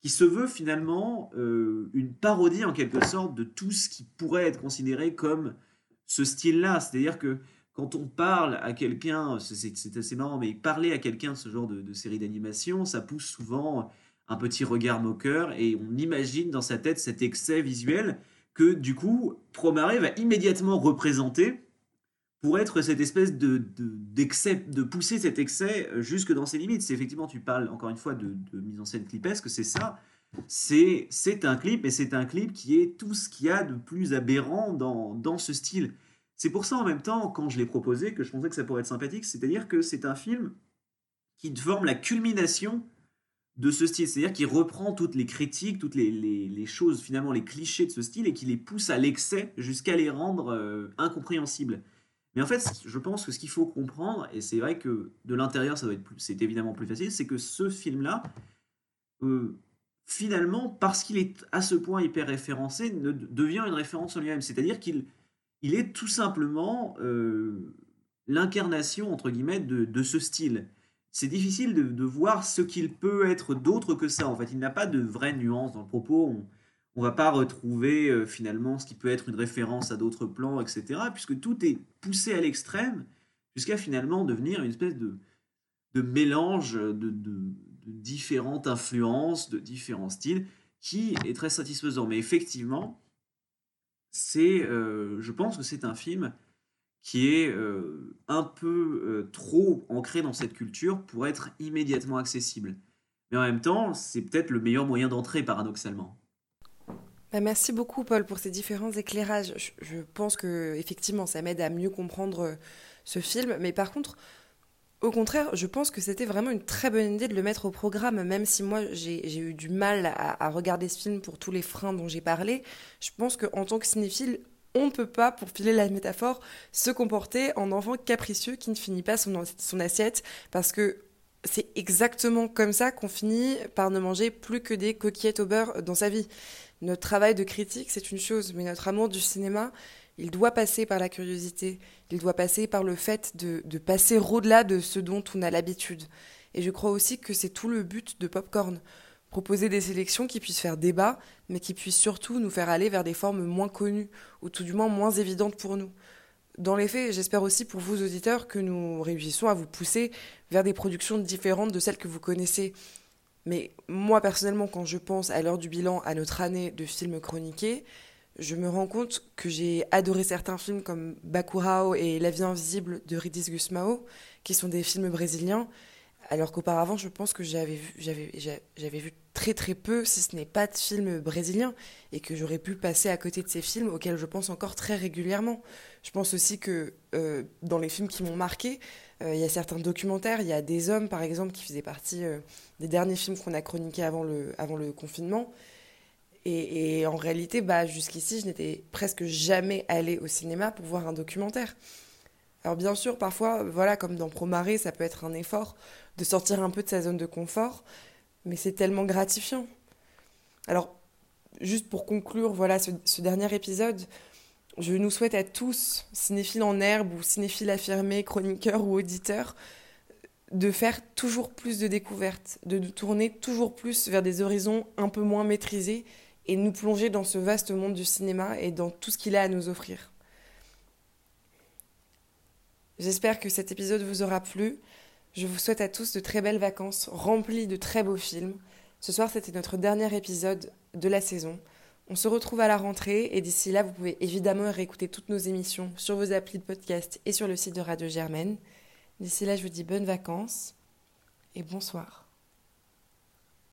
qui se veut finalement une parodie en quelque sorte de tout ce qui pourrait être considéré comme ce style-là. C'est-à-dire que quand on parle à quelqu'un, c'est assez marrant, mais parler à quelqu'un de ce genre de, série d'animation, ça pousse souvent un petit regard moqueur et on imagine dans sa tête cet excès visuel que du coup Promare va immédiatement représenter pour être cette espèce de d'excès, de, pousser cet excès jusque dans ses limites. C'est effectivement, tu parles encore une fois de, mise en scène clipesque, c'est ça. C'est, c'est un clip, et c'est un clip qui est tout ce qu'il y a de plus aberrant dans, dans ce style. C'est pour ça en même temps, quand je l'ai proposé, que je pensais que ça pourrait être sympathique, c'est-à-dire que c'est un film qui forme la culmination de ce style. C'est-à-dire qu'il reprend toutes les critiques, toutes les, choses, finalement, les clichés de ce style et qui les pousse à l'excès jusqu'à les rendre euh, incompréhensibles. Mais en fait, je pense que ce qu'il faut comprendre, et c'est vrai que de l'intérieur, ça doit être c'est évidemment plus facile, c'est que ce film-là euh, finalement, parce qu'il est à ce point hyper référencé, ne, devient une référence en lui-même. C'est-à-dire qu'il il est tout simplement euh, l'incarnation, entre guillemets, de, ce style. C'est difficile de, voir ce qu'il peut être d'autre que ça. En fait, il n'a pas de vraie nuance dans le propos. On ne va pas retrouver euh, finalement ce qui peut être une référence à d'autres plans, etc. Puisque tout est poussé à l'extrême jusqu'à finalement devenir une espèce de, de mélange de, différentes influences, de différents styles, qui est très satisfaisant. Mais effectivement, c'est, euh, je pense que c'est un film qui est euh, un peu euh, trop ancré dans cette culture pour être immédiatement accessible. Mais en même temps, c'est peut-être le meilleur moyen d'entrer, paradoxalement. Bah, merci beaucoup, Paul, pour ces différents éclairages. Je, je pense que effectivement, ça m'aide à mieux comprendre ce film. Mais par contre, au contraire, je pense que c'était vraiment une très bonne idée de le mettre au programme, même si moi j'ai eu du mal à, regarder ce film pour tous les freins dont j'ai parlé. Je pense qu'en tant que cinéphile, on ne peut pas, pour filer la métaphore, se comporter en enfant capricieux qui ne finit pas son, son assiette, parce que c'est exactement comme ça qu'on finit par ne manger plus que des coquillettes au beurre dans sa vie. Notre travail de critique, c'est une chose, mais notre amour du cinéma, il doit passer par la curiosité, il doit passer par le fait de, passer au-delà de ce dont on a l'habitude. Et je crois aussi que c'est tout le but de Popcorn. Proposer des sélections qui puissent faire débat, mais qui puissent surtout nous faire aller vers des formes moins connues, ou tout du moins moins évidentes pour nous. Dans les faits, j'espère aussi pour vous auditeurs que nous réussissons à vous pousser vers des productions différentes de celles que vous connaissez. Mais moi personnellement, quand je pense à l'heure du bilan à notre année de films chroniqués, je me rends compte que j'ai adoré certains films comme Bacurau et La vie invisible de Ridis Gusmao, qui sont des films brésiliens, alors qu'auparavant, je pense que j'avais vu, très très peu, si ce n'est pas de films brésiliens, et que j'aurais pu passer à côté de ces films auxquels je pense encore très régulièrement. Je pense aussi que euh, dans les films qui m'ont marqué, euh, il y a certains documentaires, il y a Des Hommes par exemple, qui faisaient partie euh, des derniers films qu'on a chroniqués avant le confinement. Et, en réalité, bah, jusqu'ici, je n'étais presque jamais allée au cinéma pour voir un documentaire. Alors bien sûr, parfois, voilà, comme dans Promaré, ça peut être un effort de sortir un peu de sa zone de confort, mais c'est tellement gratifiant. Alors, juste pour conclure, voilà, ce, ce, dernier épisode, je nous souhaite à tous, cinéphiles en herbe ou cinéphiles affirmés, chroniqueurs ou auditeurs, de faire toujours plus de découvertes, de nous tourner toujours plus vers des horizons un peu moins maîtrisés et nous plonger dans ce vaste monde du cinéma et dans tout ce qu'il a à nous offrir. J'espère que cet épisode vous aura plu. Je vous souhaite à tous de très belles vacances remplies de très beaux films. Ce soir, c'était notre dernier épisode de la saison. On se retrouve à la rentrée et d'ici là, vous pouvez évidemment réécouter toutes nos émissions sur vos applis de podcast et sur le site de Radio Germaine. D'ici là, je vous dis bonnes vacances et bonsoir.